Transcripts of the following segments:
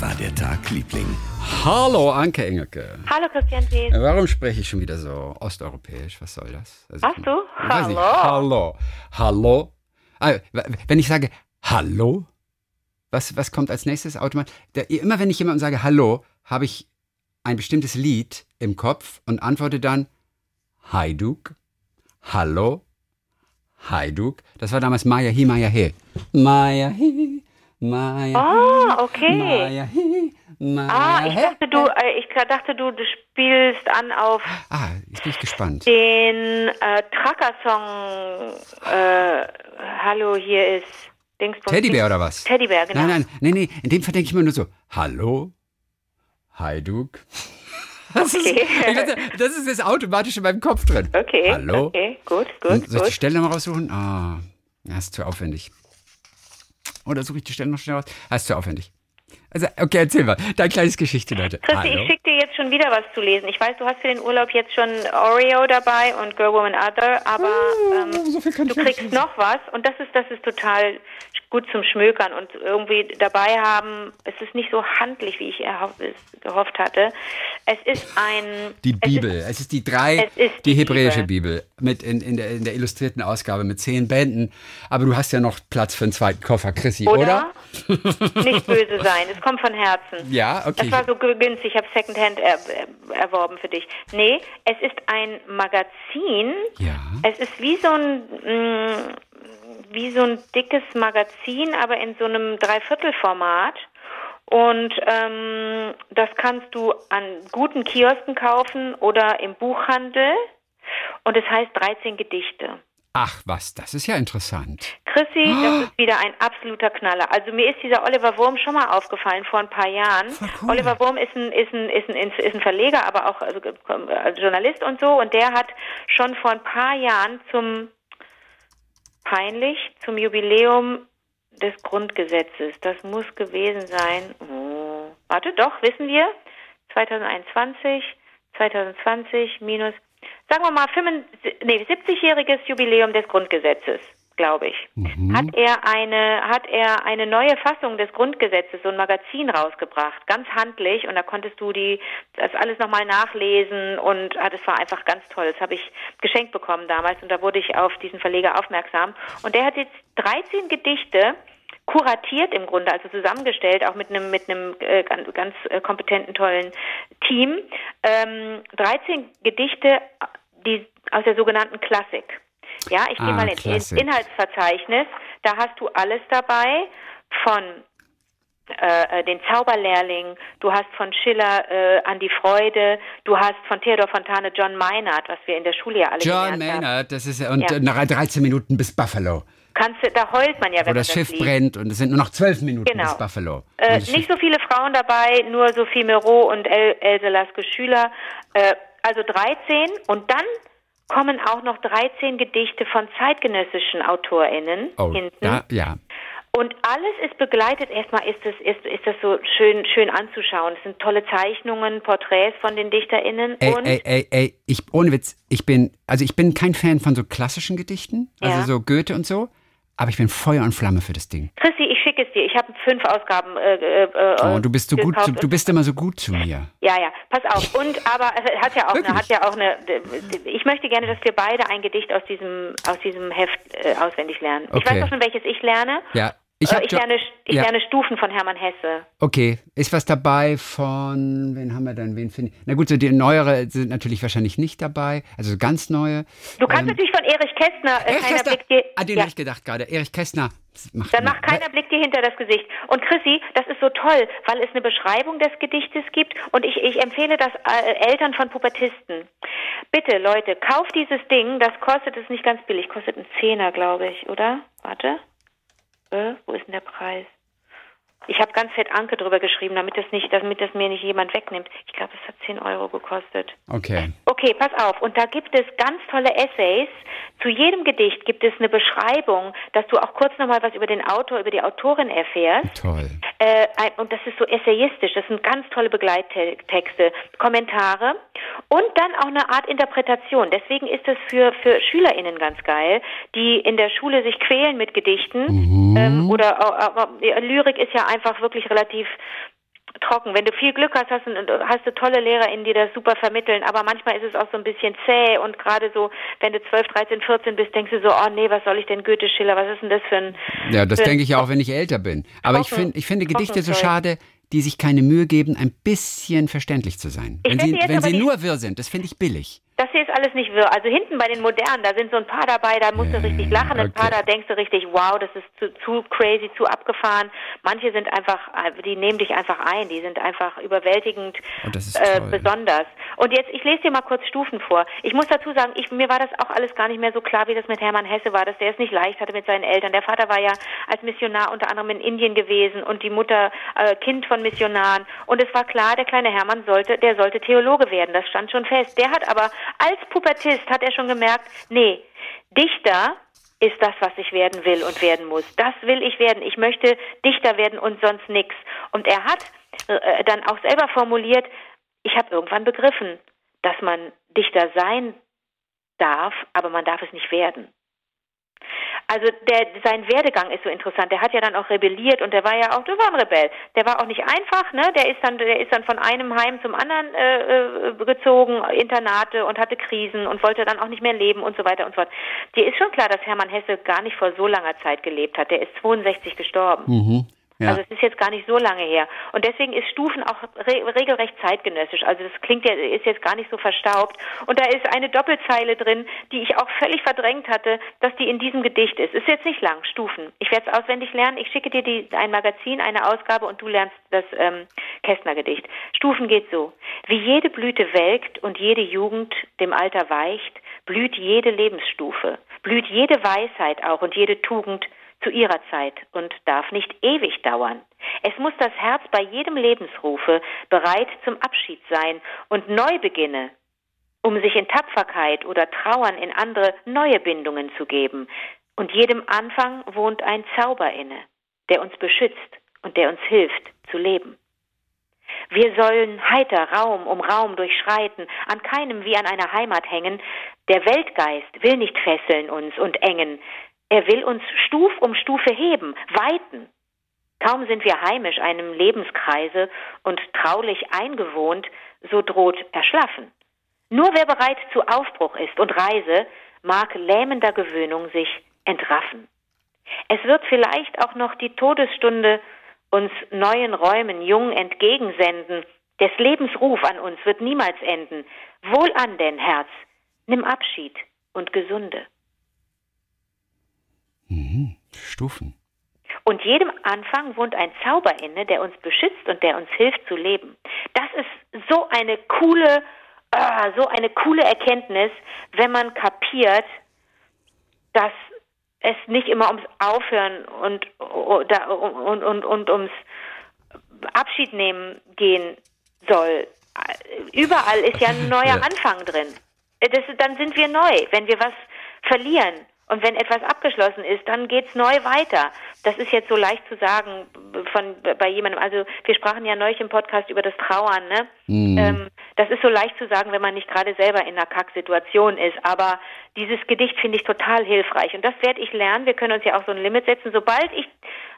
War der Tag, Liebling? Hallo, Anke Engelke. Hallo Christian Thiel. Warum spreche ich schon wieder so osteuropäisch? Was soll das? Also, Hast du? nicht. Hallo. Hallo. Hallo. Ah, wenn ich sage Hallo, was, was kommt als nächstes automatisch? Immer wenn ich jemandem sage Hallo, habe ich ein bestimmtes Lied im Kopf und antworte dann Haiduk. Hallo. Haiduk. Das war damals Maya Hi, Maya He. Maya Hi, Maya Ah, okay. Maya Hi, Maya Ah, ich dachte du, äh, ich dachte du, du spielst an auf Ah, jetzt bin ich gespannt. den äh, Tracker-Song. Äh, Hallo, hier ist Dingsbums. Teddybär oder was? Teddybär, genau. Nein, nein, nein, nee. In dem Fall denke ich immer nur so, hallo, Haiduk. Das, Okay. ist, nicht, das ist jetzt automatisch in meinem Kopf drin. Okay. Hallo. Okay, gut, gut, soll ich die gut. Stelle nochmal raussuchen? Ah, das ist zu aufwendig. Oder suche ich die Stelle noch schnell raus? Das ist zu aufwendig. Also, okay, erzähl mal. Dein kleines Geschichte, Leute. Christi, ich schicke dir jetzt schon wieder was zu lesen. Ich weiß, du hast für den Urlaub jetzt schon Oreo dabei und Girl, Woman, Other, aber ähm, Oh, so viel kann du kriegst noch was und das ist, das ist total gut zum Schmökern und irgendwie dabei haben. Es ist nicht so handlich, wie ich gehofft hatte. Es ist ein Die es Bibel. Ist, Es ist die drei, ist die die hebräische Bibel. mit in, in, der, in der illustrierten Ausgabe mit zehn Bänden. Aber du hast ja noch Platz für einen zweiten Koffer, Chrissy, oder? oder? nicht böse sein. Es kommt von Herzen. Ja, okay. Das war so günstig. Ich habe Secondhand er, er, erworben für dich. Nee, es ist ein Magazin. Ja. Es ist wie so ein mh, wie so ein dickes Magazin, aber in so einem Dreiviertelformat. Und ähm, das kannst du an guten Kiosken kaufen oder im Buchhandel. Und es heißt 13 Gedichte. Ach was, das ist ja interessant. Chrissy, das ist wieder ein absoluter Knaller. Also mir ist dieser Oliver Wurm schon mal aufgefallen vor ein paar Jahren. Cool. Oliver Wurm ist ein, ist ein, ist ein, ist ein Verleger, aber auch also, äh, Journalist und so. Und der hat schon vor ein paar Jahren zum peinlich zum Jubiläum des Grundgesetzes. Das muss gewesen sein. Oh. Warte, doch, wissen wir. 2021, 2020 minus, sagen wir mal, 75 nee, 70-jähriges Jubiläum des Grundgesetzes, glaube ich. Hat er eine, hat er eine neue Fassung des Grundgesetzes, so ein Magazin rausgebracht, ganz handlich, und da konntest du die, das alles nochmal nachlesen und ah, das war einfach ganz toll. Das habe ich geschenkt bekommen damals und da wurde ich auf diesen Verleger aufmerksam. Und der hat jetzt 13 Gedichte kuratiert im Grunde, also zusammengestellt, auch mit einem mit einem äh, ganz, ganz äh, kompetenten, tollen Team. Ähm, 13 Gedichte, die aus der sogenannten Klassik. Ja, ich gehe Ah, mal in, ins Klassik. Inhaltsverzeichnis. Da hast du alles dabei von äh, äh, den Zauberlehrling, du hast von Schiller äh, an die Freude, du hast von Theodor Fontane John Maynard, was wir in der Schule ja alle John gelernt haben. Maynard, das ist und Ja. äh, nach 13 Minuten bis Buffalo, Kannst du, da heult man ja, wo wenn das man Schiff das liest. brennt und es sind nur noch 12 Minuten Genau. bis Buffalo. Äh, das nicht Schiff- so viele Frauen dabei, nur Sophie Mereau und El Else Laske Schüler. Äh, also 13 und dann kommen auch noch 13 Gedichte von zeitgenössischen AutorInnen oh, hinten. da, ja. Und alles ist begleitet. Erstmal ist das, ist, ist das so schön, schön anzuschauen. Es sind tolle Zeichnungen, Porträts von den DichterInnen. Ey, und ey, ey, ey, ich, ohne Witz, ich bin, also ich bin kein Fan von so klassischen Gedichten, also Ja. so Goethe und so, aber ich bin Feuer und Flamme für das Ding. Chrissy, ich schicke es dir. Ich habe fünf Ausgaben. Äh, äh, äh, Oh, du bist so gut, zu, du bist immer so gut zu mir. Ja, ja, pass auf. Und aber es hat ja auch eine, hat ja auch eine. Ich möchte gerne, dass wir beide ein Gedicht aus diesem aus diesem Heft äh, auswendig lernen. Ich Okay. weiß auch schon, welches ich lerne. Ja, ich habe ich lerne, ich ja. lerne Stufen von Hermann Hesse. Okay, ist was dabei von, wen haben wir denn, wen finde ich? Na gut, so die neuere sind natürlich wahrscheinlich nicht dabei, also ganz neue. Du kannst natürlich von Erich Kästner äh, Erich keiner Kästner, Blick dir. an den ja. habe ich gedacht gerade. Erich Kästner. Macht Dann macht keiner Blick dir hinter das Gesicht. Und Chrissy, das ist so toll, weil es eine Beschreibung des Gedichtes gibt und ich, ich empfehle das äh, Eltern von Pubertisten. Bitte, Leute, kauft dieses Ding, das kostet es nicht ganz billig, kostet einen Zehner, glaube ich, oder? Warte. Äh, wo ist denn der Preis? Ich habe ganz fett Anke drüber geschrieben, damit das nicht, damit das mir nicht jemand wegnimmt. Ich glaube, es hat 10 Euro gekostet. Okay. Okay, pass auf. Und da gibt es ganz tolle Essays. Zu jedem Gedicht gibt es eine Beschreibung, dass du auch kurz nochmal was über den Autor, über die Autorin erfährst. Toll. Äh, und das ist so essayistisch. Das sind ganz tolle Begleittexte, Kommentare und dann auch eine Art Interpretation. Deswegen ist es für, für SchülerInnen ganz geil, die in der Schule sich quälen mit Gedichten. Ähm, oder äh, äh, Lyrik ist ja einfach wirklich relativ trocken. Wenn du viel Glück hast, hast du, hast du tolle LehrerInnen, die das super vermitteln, aber manchmal ist es auch so ein bisschen zäh und gerade so, wenn du 12, 13, 14 bist, denkst du so, oh nee, was soll ich denn Goethe, Schiller, was ist denn das für ein... Ja, das denke ich auch, wenn ich älter bin. Aber ich, find, ich finde Gedichte so schade, die sich keine Mühe geben, ein bisschen verständlich zu sein. Ich wenn sie, wenn sie nur wirr sind, das finde ich billig. Das hier ist alles nicht wirr. Also hinten bei den modernen, da sind so ein paar dabei, da musst du richtig lachen, ein okay. paar, da denkst du richtig, wow, das ist zu, zu crazy, zu abgefahren. Manche sind einfach, äh, die nehmen dich einfach ein, die sind einfach überwältigend oh, äh, besonders. Und jetzt, ich lese dir mal kurz Stufen vor. Ich muss dazu sagen, ich, mir war das auch alles gar nicht mehr so klar, wie das mit Hermann Hesse war, dass der es nicht leicht hatte mit seinen Eltern. Der Vater war ja als Missionar unter anderem in Indien gewesen und die Mutter äh, Kind von Missionaren. Und es war klar, der kleine Hermann sollte, der sollte Theologe werden. Das stand schon fest. Der hat aber als Pubertist hat er schon gemerkt, nee, Dichter ist das, was ich werden will und werden muss. Das will ich werden. Ich möchte Dichter werden und sonst nichts. Und er hat äh, dann auch selber formuliert, ich habe irgendwann begriffen, dass man Dichter sein darf, aber man darf es nicht werden. Also der, sein Werdegang ist so interessant. Der hat ja dann auch rebelliert und der war ja auch, der war ein Rebell. Der war auch nicht einfach, ne? Der ist dann, der ist dann von einem Heim zum anderen äh, äh, gezogen, Internate und hatte Krisen und wollte dann auch nicht mehr leben und so weiter und so fort. Dir ist schon klar, dass Hermann Hesse gar nicht vor so langer Zeit gelebt hat. Der ist 62 gestorben. Mhm. Ja. Also es ist jetzt gar nicht so lange her. Und deswegen ist Stufen auch re regelrecht zeitgenössisch. Also das klingt ja, ist jetzt gar nicht so verstaubt. Und da ist eine Doppelzeile drin, die ich auch völlig verdrängt hatte, dass die in diesem Gedicht ist. Ist jetzt nicht lang, Stufen. Ich werde es auswendig lernen. Ich schicke dir die, ein Magazin, eine Ausgabe und du lernst das ähm, Kästner-Gedicht. Stufen geht so. Wie jede Blüte welkt und jede Jugend dem Alter weicht, blüht jede Lebensstufe, blüht jede Weisheit auch und jede Tugend zu ihrer Zeit und darf nicht ewig dauern. Es muss das Herz bei jedem Lebensrufe bereit zum Abschied sein und Neubeginne, um sich in Tapferkeit oder Trauern in andere neue Bindungen zu geben. Und jedem Anfang wohnt ein Zauber inne, der uns beschützt und der uns hilft zu leben. Wir sollen heiter Raum um Raum durchschreiten, an keinem wie an einer Heimat hängen. Der Weltgeist will nicht fesseln uns und engen. Er will uns Stuf um Stufe heben, weiten. Kaum sind wir heimisch einem Lebenskreise und traulich eingewohnt, so droht Erschlaffen. Nur wer bereit zu Aufbruch ist und Reise, mag lähmender Gewöhnung sich entraffen. Es wird vielleicht auch noch die Todesstunde uns neuen Räumen jung entgegensenden. Des Lebens Ruf an uns wird niemals enden. Wohl an denn, Herz, nimm Abschied und gesunde. Mhm. Stufen. Und jedem Anfang wohnt ein Zauber inne, der uns beschützt und der uns hilft zu leben. Das ist so eine coole, äh, so eine coole Erkenntnis, wenn man kapiert, dass es nicht immer ums Aufhören und, und, und, und, und ums Abschied nehmen gehen soll. Überall ist ja ein neuer ja. Anfang drin. Das, dann sind wir neu. Wenn wir was verlieren, und wenn etwas abgeschlossen ist, dann geht's neu weiter. Das ist jetzt so leicht zu sagen von bei jemandem. Also wir sprachen ja neulich im Podcast über das Trauern. Ne? Mhm. Ähm, das ist so leicht zu sagen, wenn man nicht gerade selber in einer Kacksituation ist. Aber dieses Gedicht finde ich total hilfreich und das werde ich lernen. Wir können uns ja auch so ein Limit setzen. Sobald ich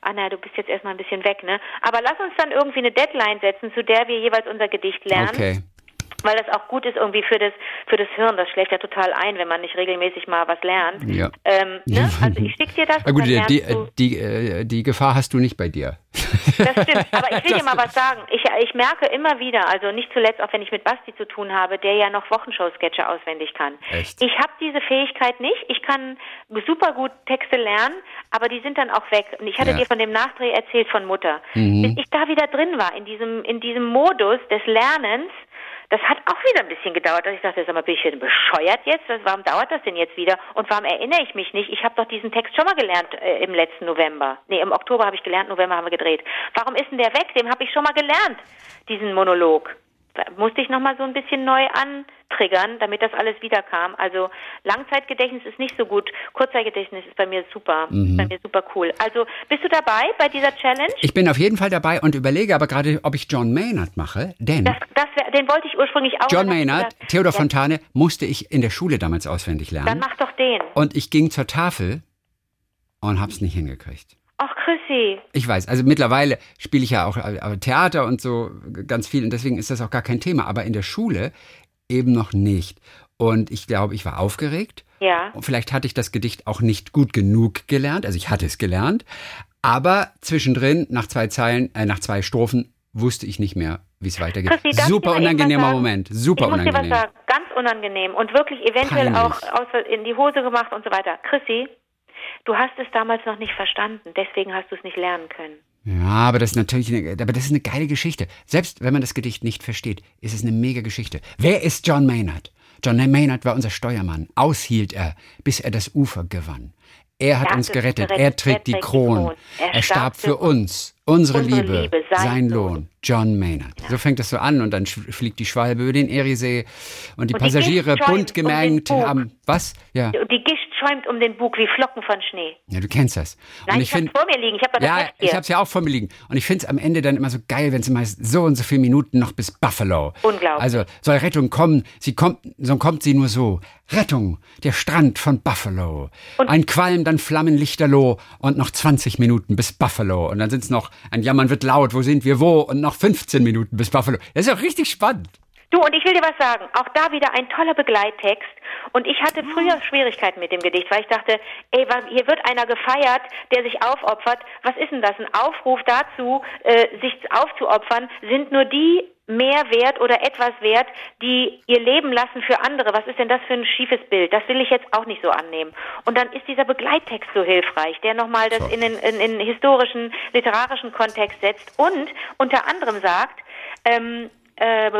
Ah na, du bist jetzt erstmal ein bisschen weg, ne? Aber lass uns dann irgendwie eine Deadline setzen, zu der wir jeweils unser Gedicht lernen. Okay weil das auch gut ist irgendwie für das für das Hirn. Das schläft ja total ein, wenn man nicht regelmäßig mal was lernt. Ja. Ähm, ne? Also ich schicke dir das. Na gut, die, die, die, äh, die, Gefahr hast du nicht bei dir. Das stimmt. Aber ich will dir mal was sagen. Ich, ich merke immer wieder, also nicht zuletzt auch wenn ich mit Basti zu tun habe, der ja noch Wochenshow-Sketche auswendig kann. Echt? Ich habe diese Fähigkeit nicht. Ich kann super gut Texte lernen, aber die sind dann auch weg. Und ich hatte ja. dir von dem Nachdreh erzählt von Mutter. Mhm. Bis ich da wieder drin war in diesem in diesem Modus des Lernens das hat auch wieder ein bisschen gedauert, dass ich dachte, sag mal, bin ich denn bescheuert jetzt? Warum dauert das denn jetzt wieder? Und warum erinnere ich mich nicht? Ich habe doch diesen Text schon mal gelernt äh, im letzten November. Nee, im Oktober habe ich gelernt, November haben wir gedreht. Warum ist denn der weg? Dem habe ich schon mal gelernt, diesen Monolog. Musste ich nochmal so ein bisschen neu antriggern, damit das alles wiederkam. Also Langzeitgedächtnis ist nicht so gut. Kurzzeitgedächtnis ist bei mir super, mhm. bei mir super cool. Also bist du dabei bei dieser Challenge? Ich bin auf jeden Fall dabei und überlege aber gerade, ob ich John Maynard mache, denn das, das wär, den wollte ich ursprünglich auch. John Maynard, gesagt, Theodor ja. Fontane musste ich in der Schule damals auswendig lernen. Dann mach doch den. Und ich ging zur Tafel und hab's nicht hingekriegt. Ach, Chrissy. Ich weiß, also mittlerweile spiele ich ja auch äh, Theater und so ganz viel und deswegen ist das auch gar kein Thema. Aber in der Schule eben noch nicht. Und ich glaube, ich war aufgeregt. Ja. Und vielleicht hatte ich das Gedicht auch nicht gut genug gelernt. Also ich hatte es gelernt. Aber zwischendrin, nach zwei Zeilen, äh, nach zwei Strophen, wusste ich nicht mehr, wie es weitergeht. Ich Super unangenehmer Moment. Super ich muss dir was unangenehm. sagen, ganz unangenehm und wirklich eventuell Peinlich. auch in die Hose gemacht und so weiter. Chrissy, du hast es damals noch nicht verstanden, deswegen hast du es nicht lernen können. Ja, aber das ist natürlich, eine, aber das ist eine geile Geschichte. Selbst wenn man das Gedicht nicht versteht, ist es eine mega Geschichte. Wer ist John Maynard? John Maynard war unser Steuermann. Aushielt er, bis er das Ufer gewann. Er hat Er uns gerettet. gerettet. Er trägt die Kron. Er, starb für uns. Unsere, Unsere Liebe, Liebe, sein, sein Lohn. John Maynard. So fängt das so an und dann fliegt die Schwalbe über den Eriesee und die Und Passagiere bunt gemengt haben. Was? Ja. Und die Gischt schäumt um den Bug wie Flocken von Schnee. Ja, du kennst das. Nein, und ich, hab's find- vor mir liegen, ich habe das ja, ich hab's ja auch vor mir liegen. Und ich find's am Ende dann immer so geil, wenn es immer heißt, so und so viele Minuten noch bis Buffalo. Unglaublich. Also soll Rettung kommen, sie kommt, so kommt sie nur so. Rettung, der Strand von Buffalo. ein Qualm, dann Flammenlichterloh und noch 20 Minuten bis Buffalo. Und dann sind's noch, ein Jammern wird laut, wo sind wir wo? Und noch 15 Minuten bis Buffalo. Das ist auch richtig spannend. Du, und ich will dir was sagen. Auch da wieder ein toller Begleittext. Und ich hatte früher Schwierigkeiten mit dem Gedicht, weil ich dachte, ey, hier wird einer gefeiert, der sich aufopfert. Was ist denn das? Ein Aufruf dazu, äh, sich aufzuopfern, sind nur die mehr wert oder etwas wert, die ihr Leben lassen für andere. Was ist denn das für ein schiefes Bild? Das will ich jetzt auch nicht so annehmen. Und dann ist dieser Begleittext so hilfreich, der nochmal das in den, in, in historischen, literarischen Kontext setzt und unter anderem sagt, ähm, äh,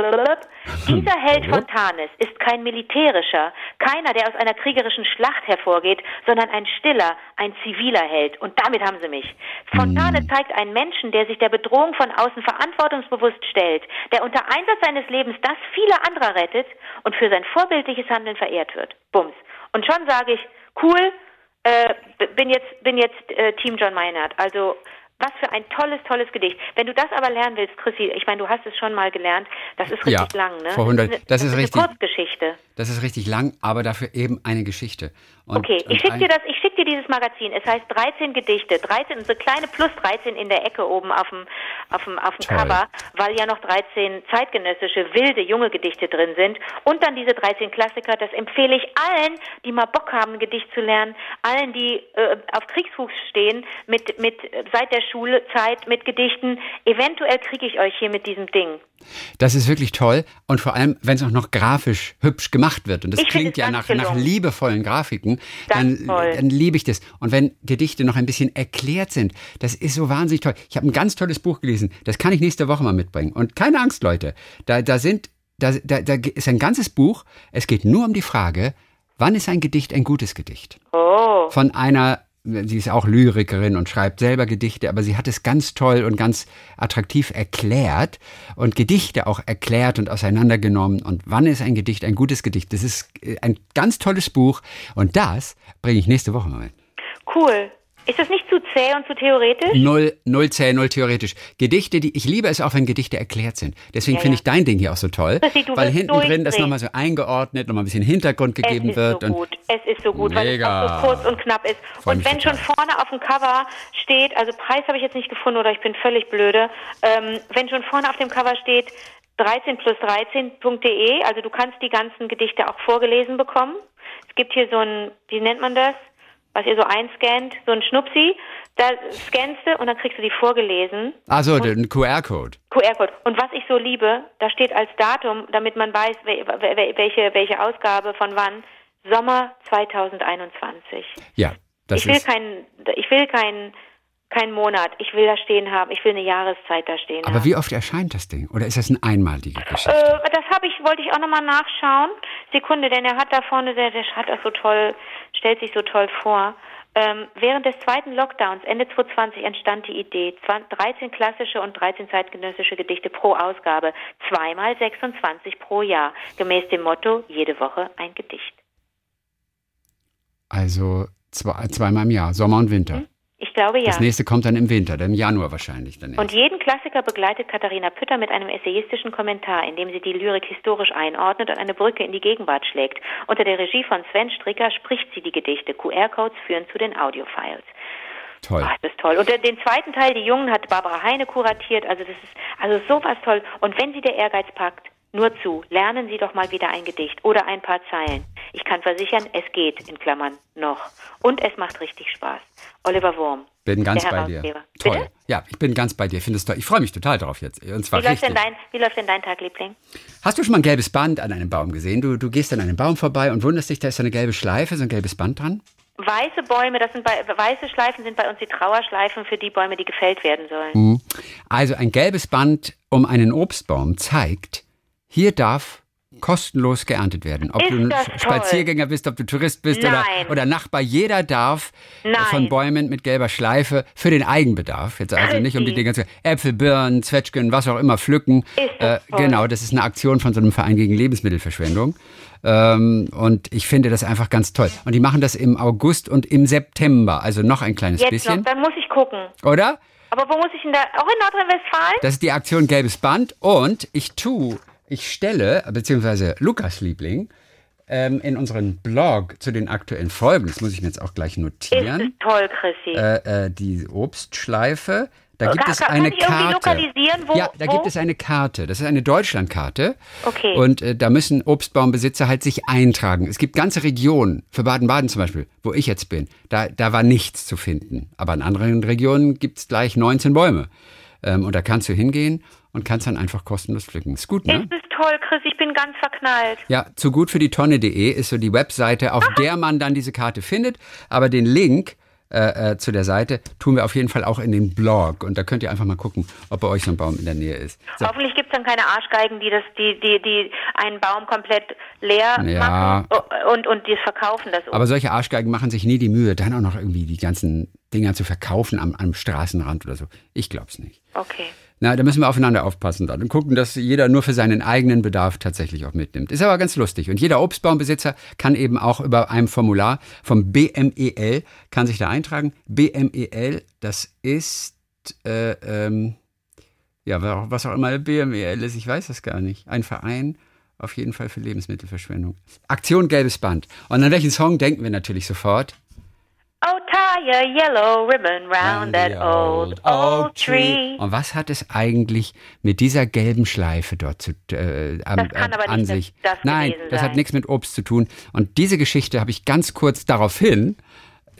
dieser Held Fontanes ist kein militärischer, keiner, der aus einer kriegerischen Schlacht hervorgeht, sondern ein stiller, ein ziviler Held. Und damit haben sie mich. Fontane zeigt einen Menschen, der sich der Bedrohung von außen verantwortungsbewusst stellt, der unter Einsatz seines Lebens das viele anderer rettet und für sein vorbildliches Handeln verehrt wird. Bums. Und schon sage ich, cool, äh, bin jetzt, bin jetzt äh, Team John Maynard. Also was für ein tolles, tolles Gedicht. Wenn du das aber lernen willst, Chrissy, ich meine, du hast es schon mal gelernt, das ist richtig Ja, lang, ne? Frau Hundert, das ist, das eine, ist eine richtig. Kurzgeschichte. Das ist richtig lang, aber dafür eben eine Geschichte. Und, Okay, ich schicke dir das, ich schicke dir dieses Magazin. Es heißt 13 Gedichte, 13, so kleine plus 13 in der Ecke oben auf dem, auf dem, auf dem Toll. Cover, weil ja noch 13 zeitgenössische, wilde, junge Gedichte drin sind. Und dann diese 13 Klassiker, das empfehle ich allen, die mal Bock haben, ein Gedicht zu lernen, allen, die äh, auf Kriegsfuß stehen, mit, mit, seit der Schulzeit, mit Gedichten. Eventuell kriege ich euch hier mit diesem Ding. Das ist wirklich toll und vor allem, wenn es auch noch grafisch hübsch gemacht wird. Und das Ich klingt ja nach, nach liebevollen Grafiken, dann, dann liebe ich das. Und wenn Gedichte noch ein bisschen erklärt sind, das ist so wahnsinnig toll. Ich habe ein ganz tolles Buch gelesen, das kann ich nächste Woche mal mitbringen. Und keine Angst, Leute, da, da sind, da, da, da ist ein ganzes Buch, es geht nur um die Frage, wann ist ein Gedicht ein gutes Gedicht? Oh. von einer, sie ist auch Lyrikerin und schreibt selber Gedichte, aber sie hat es ganz toll und ganz attraktiv erklärt und Gedichte auch erklärt und auseinandergenommen. Und wann ist ein Gedicht ein gutes Gedicht? Das ist äh, ein ganz tolles Buch und das bringe ich nächste Woche mal mit. Cool. Ist das nicht zu zäh und zu theoretisch? Null, null zäh, null theoretisch. Gedichte, die ich liebe es auch, wenn Gedichte erklärt sind. Deswegen Ja, finde ja. ich dein Ding hier auch so toll, Chrissy, du weil hinten drin das nochmal so eingeordnet, nochmal ein bisschen Hintergrund gegeben es ist wird. so und gut. Es ist so gut, weil es Mega. auch so kurz und knapp ist. Freu und wenn schon vorne auf dem Cover steht, also Preis habe ich jetzt nicht gefunden oder ich bin völlig blöde, ähm, wenn schon vorne auf dem Cover steht 13 plus 13.de, also du kannst die ganzen Gedichte auch vorgelesen bekommen. Es gibt hier so ein, wie nennt man das? Was ihr so einscannt, so ein Schnupsi, da scannst du und dann kriegst du die vorgelesen. also den QR-Code. QR-Code. Und was ich so liebe, da steht als Datum, damit man weiß, wel- wel- welche, welche Ausgabe von wann, Sommer 2021. Ja, das ich will ist. keinen, ich will keinen, keinen Monat. Ich will da stehen haben. Ich will eine Jahreszeit da stehen Aber haben. wie oft erscheint das Ding? Oder ist das eine einmalige Geschichte? Äh, das habe ich, wollte ich auch nochmal nachschauen. Sekunde, denn er hat da vorne, der, der hat das so toll, stellt sich so toll vor. Ähm, während des zweiten Lockdowns Ende 2020 entstand die Idee, 20 13 klassische und 13 zeitgenössische Gedichte pro Ausgabe, zweimal 26 pro Jahr, gemäß dem Motto, jede Woche ein Gedicht. Also zwei, zweimal im Jahr, Sommer und Winter. Ich glaube ja. Das nächste kommt dann im Winter, dann im Januar wahrscheinlich. Dann Und jeden Klassiker begleitet Katharina Pütter mit einem essayistischen Kommentar, in dem sie die Lyrik historisch einordnet und eine Brücke in die Gegenwart schlägt. Unter der Regie von Sven Stricker spricht sie die Gedichte. QR-Codes führen zu den Audiofiles. Toll. Ach, das ist toll. Und den, den zweiten Teil, die Jungen, hat Barbara Heine kuratiert. Also das ist also sowas toll. Und wenn Sie der Ehrgeiz packt, nur zu, lernen Sie doch mal wieder ein Gedicht oder ein paar Zeilen. Ich kann versichern, es geht, in Klammern, noch. Und es macht richtig Spaß. Oliver Wurm. Bin ganz der bei dir. Toll. Bitte? Ja, ich bin ganz bei dir. Finde es toll. Ich freue mich total drauf jetzt. Und zwar Wie läuft, richtig. denn dein, wie läuft denn dein Tag, Liebling? Hast du schon mal ein gelbes Band an einem Baum gesehen? Du, du gehst an einem Baum vorbei und wunderst dich, da ist so eine gelbe Schleife, so ein gelbes Band dran. Weiße Bäume, das sind bei, weiße Schleifen sind bei uns die Trauerschleifen für die Bäume, die gefällt werden sollen. Mhm. Also ein gelbes Band um einen Obstbaum zeigt, hier darf kostenlos geerntet werden. Ob Ist du ein das toll? Spaziergänger bist, ob du Tourist bist oder, oder Nachbar, jeder darf äh, Nein. von Bäumen mit gelber Schleife für den Eigenbedarf, jetzt also nicht um die. Dinge zu Äpfel, Birnen, Zwetschgen, was auch immer pflücken. Das toll? genau, das ist eine Aktion von so einem Verein gegen Lebensmittelverschwendung. Ähm, und ich finde das einfach ganz toll. Und die machen das im August und im September, also noch ein kleines Jetzt bisschen, noch, dann muss ich gucken. oder? Aber wo muss ich denn da? Auch in Nordrhein-Westfalen? Das ist die Aktion Gelbes Band und ich tu, ich stelle, beziehungsweise Lukas Liebling, ähm, in unseren Blog zu den aktuellen Folgen, das muss ich mir jetzt auch gleich Ist notieren, es toll, Chrissy. äh, äh, die Obstschleife. Da gibt Kann- es eine Karte. lokalisieren, wo- ja, da wo? gibt es eine Karte. Das ist eine Deutschlandkarte. Okay. Und äh, da müssen Obstbaumbesitzer halt sich eintragen. Es gibt ganze Regionen, für Baden-Baden zum Beispiel, wo ich jetzt bin, da, da war nichts zu finden. Aber in anderen Regionen gibt es gleich 19 Bäume. Ähm, und da kannst du hingehen und kannst dann einfach kostenlos pflücken. Ist gut, ne? Ist es toll, Chris, ich bin ganz verknallt. Ja, zu gut für die Tonne.de ist so die Webseite, auf der man dann diese Karte findet. Aber den Link äh, zu der Seite tun wir auf jeden Fall auch in den Blog. Und da könnt ihr einfach mal gucken, ob bei euch so ein Baum in der Nähe ist. So. Hoffentlich gibt es dann keine Arschgeigen, die das, die, die, die einen Baum komplett leer Ja. machen und, und die verkaufen das. Aber solche Arschgeigen machen sich nie die Mühe, dann auch noch irgendwie die ganzen Dinger zu verkaufen am, am Straßenrand oder so. Ich glaub's nicht. okay. Na, da müssen wir aufeinander aufpassen dann und gucken, dass jeder nur für seinen eigenen Bedarf tatsächlich auch mitnimmt. Ist aber ganz lustig. Und jeder Obstbaumbesitzer kann eben auch über ein Formular vom BMEL, kann sich da eintragen. BMEL, das ist, äh, ähm, ja, was auch immer BMEL ist, ich weiß das gar nicht. Ein Verein auf jeden Fall für Lebensmittelverschwendung. Aktion Gelbes Band. Und an welchen Song denken wir natürlich sofort? Tie a yellow ribbon round that old oak tree. Und was hat es eigentlich mit dieser gelben Schleife dort zu, äh, Das kann aber an nicht sich? das- Nein, das hat sein. nichts mit Obst zu tun. Und diese Geschichte habe ich ganz kurz daraufhin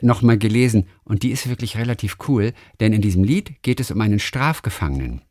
nochmal gelesen. Und die ist wirklich relativ cool, denn in diesem Lied geht es um einen Strafgefangenen.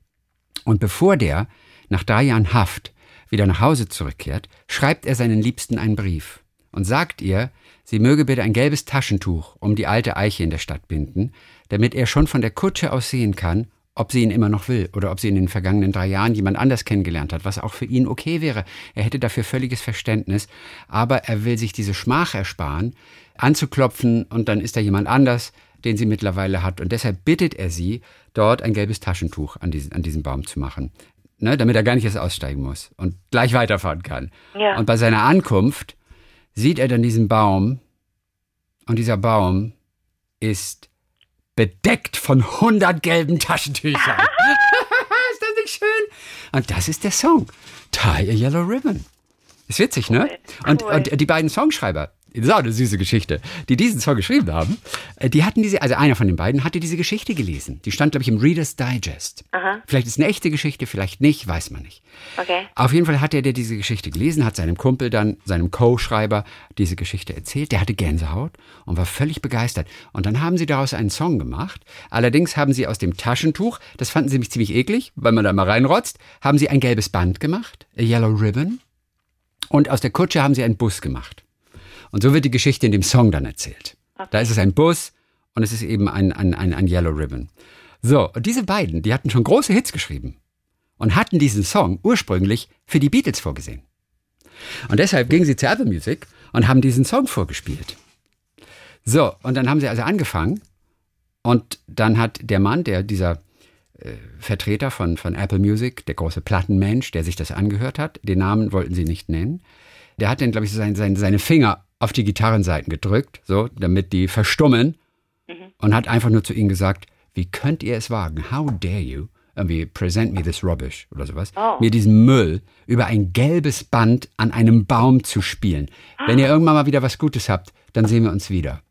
Und bevor der nach drei Jahren Haft wieder nach Hause zurückkehrt, schreibt er seinen Liebsten einen Brief und sagt ihr, sie möge bitte ein gelbes Taschentuch um die alte Eiche in der Stadt binden, damit er schon von der Kutsche aus sehen kann, ob sie ihn immer noch will oder ob sie in den vergangenen drei Jahren jemand anders kennengelernt hat, was auch für ihn okay wäre. Er hätte dafür völliges Verständnis, aber er will sich diese Schmach ersparen, anzuklopfen und dann ist da jemand anders, den sie mittlerweile hat. Und deshalb bittet er sie, dort ein gelbes Taschentuch an, diesen, an diesem Baum zu machen. Ne, damit er gar nicht erst aussteigen muss und gleich weiterfahren kann. Ja. Und bei seiner Ankunft sieht er dann diesen Baum und dieser Baum ist bedeckt von 100 gelben Taschentüchern. ist das nicht schön? Und das ist der Song. Tie a Yellow Ribbon. Ist witzig, ne? Und, cool. und die beiden Songschreiber, das ist auch eine süße Geschichte, die diesen Song geschrieben haben, äh, die hatten diese, also einer von den beiden hatte diese Geschichte gelesen. Die stand, glaube ich, im Reader's Digest. Aha. Vielleicht ist es eine echte Geschichte, vielleicht nicht, weiß man nicht. Okay. Auf jeden Fall hat er, der diese Geschichte gelesen hat, seinem Kumpel dann, seinem Co-Schreiber, diese Geschichte erzählt. Der hatte Gänsehaut und war völlig begeistert. Und dann haben sie daraus einen Song gemacht. Allerdings haben sie aus dem Taschentuch, das fanden sie nämlich ziemlich eklig, weil man da mal reinrotzt, haben sie ein gelbes Band gemacht, a yellow ribbon. Und aus der Kutsche haben sie einen Bus gemacht. Und so wird die Geschichte in dem Song dann erzählt. Da ist es ein Bus und es ist eben ein, ein, ein, ein Yellow Ribbon. So, und diese beiden, die hatten schon große Hits geschrieben und hatten diesen Song ursprünglich für die Beatles vorgesehen. Und deshalb gingen sie zu Apple Music und haben diesen Song vorgespielt. So, und dann haben sie also angefangen und dann hat der Mann, der dieser äh, Vertreter von, von Apple Music, der große Plattenmensch, der sich das angehört hat, den Namen wollten sie nicht nennen, der hat dann, glaube ich, sein, sein, seine Finger auf die Gitarrenseiten gedrückt, so, damit die verstummen und hat einfach nur zu ihnen gesagt, wie könnt ihr es wagen? How dare you? Irgendwie present me this rubbish oder sowas. Oh. Mir diesen Müll über ein gelbes Band an einem Baum zu spielen. Wenn ihr irgendwann mal wieder was Gutes habt, dann sehen wir uns wieder.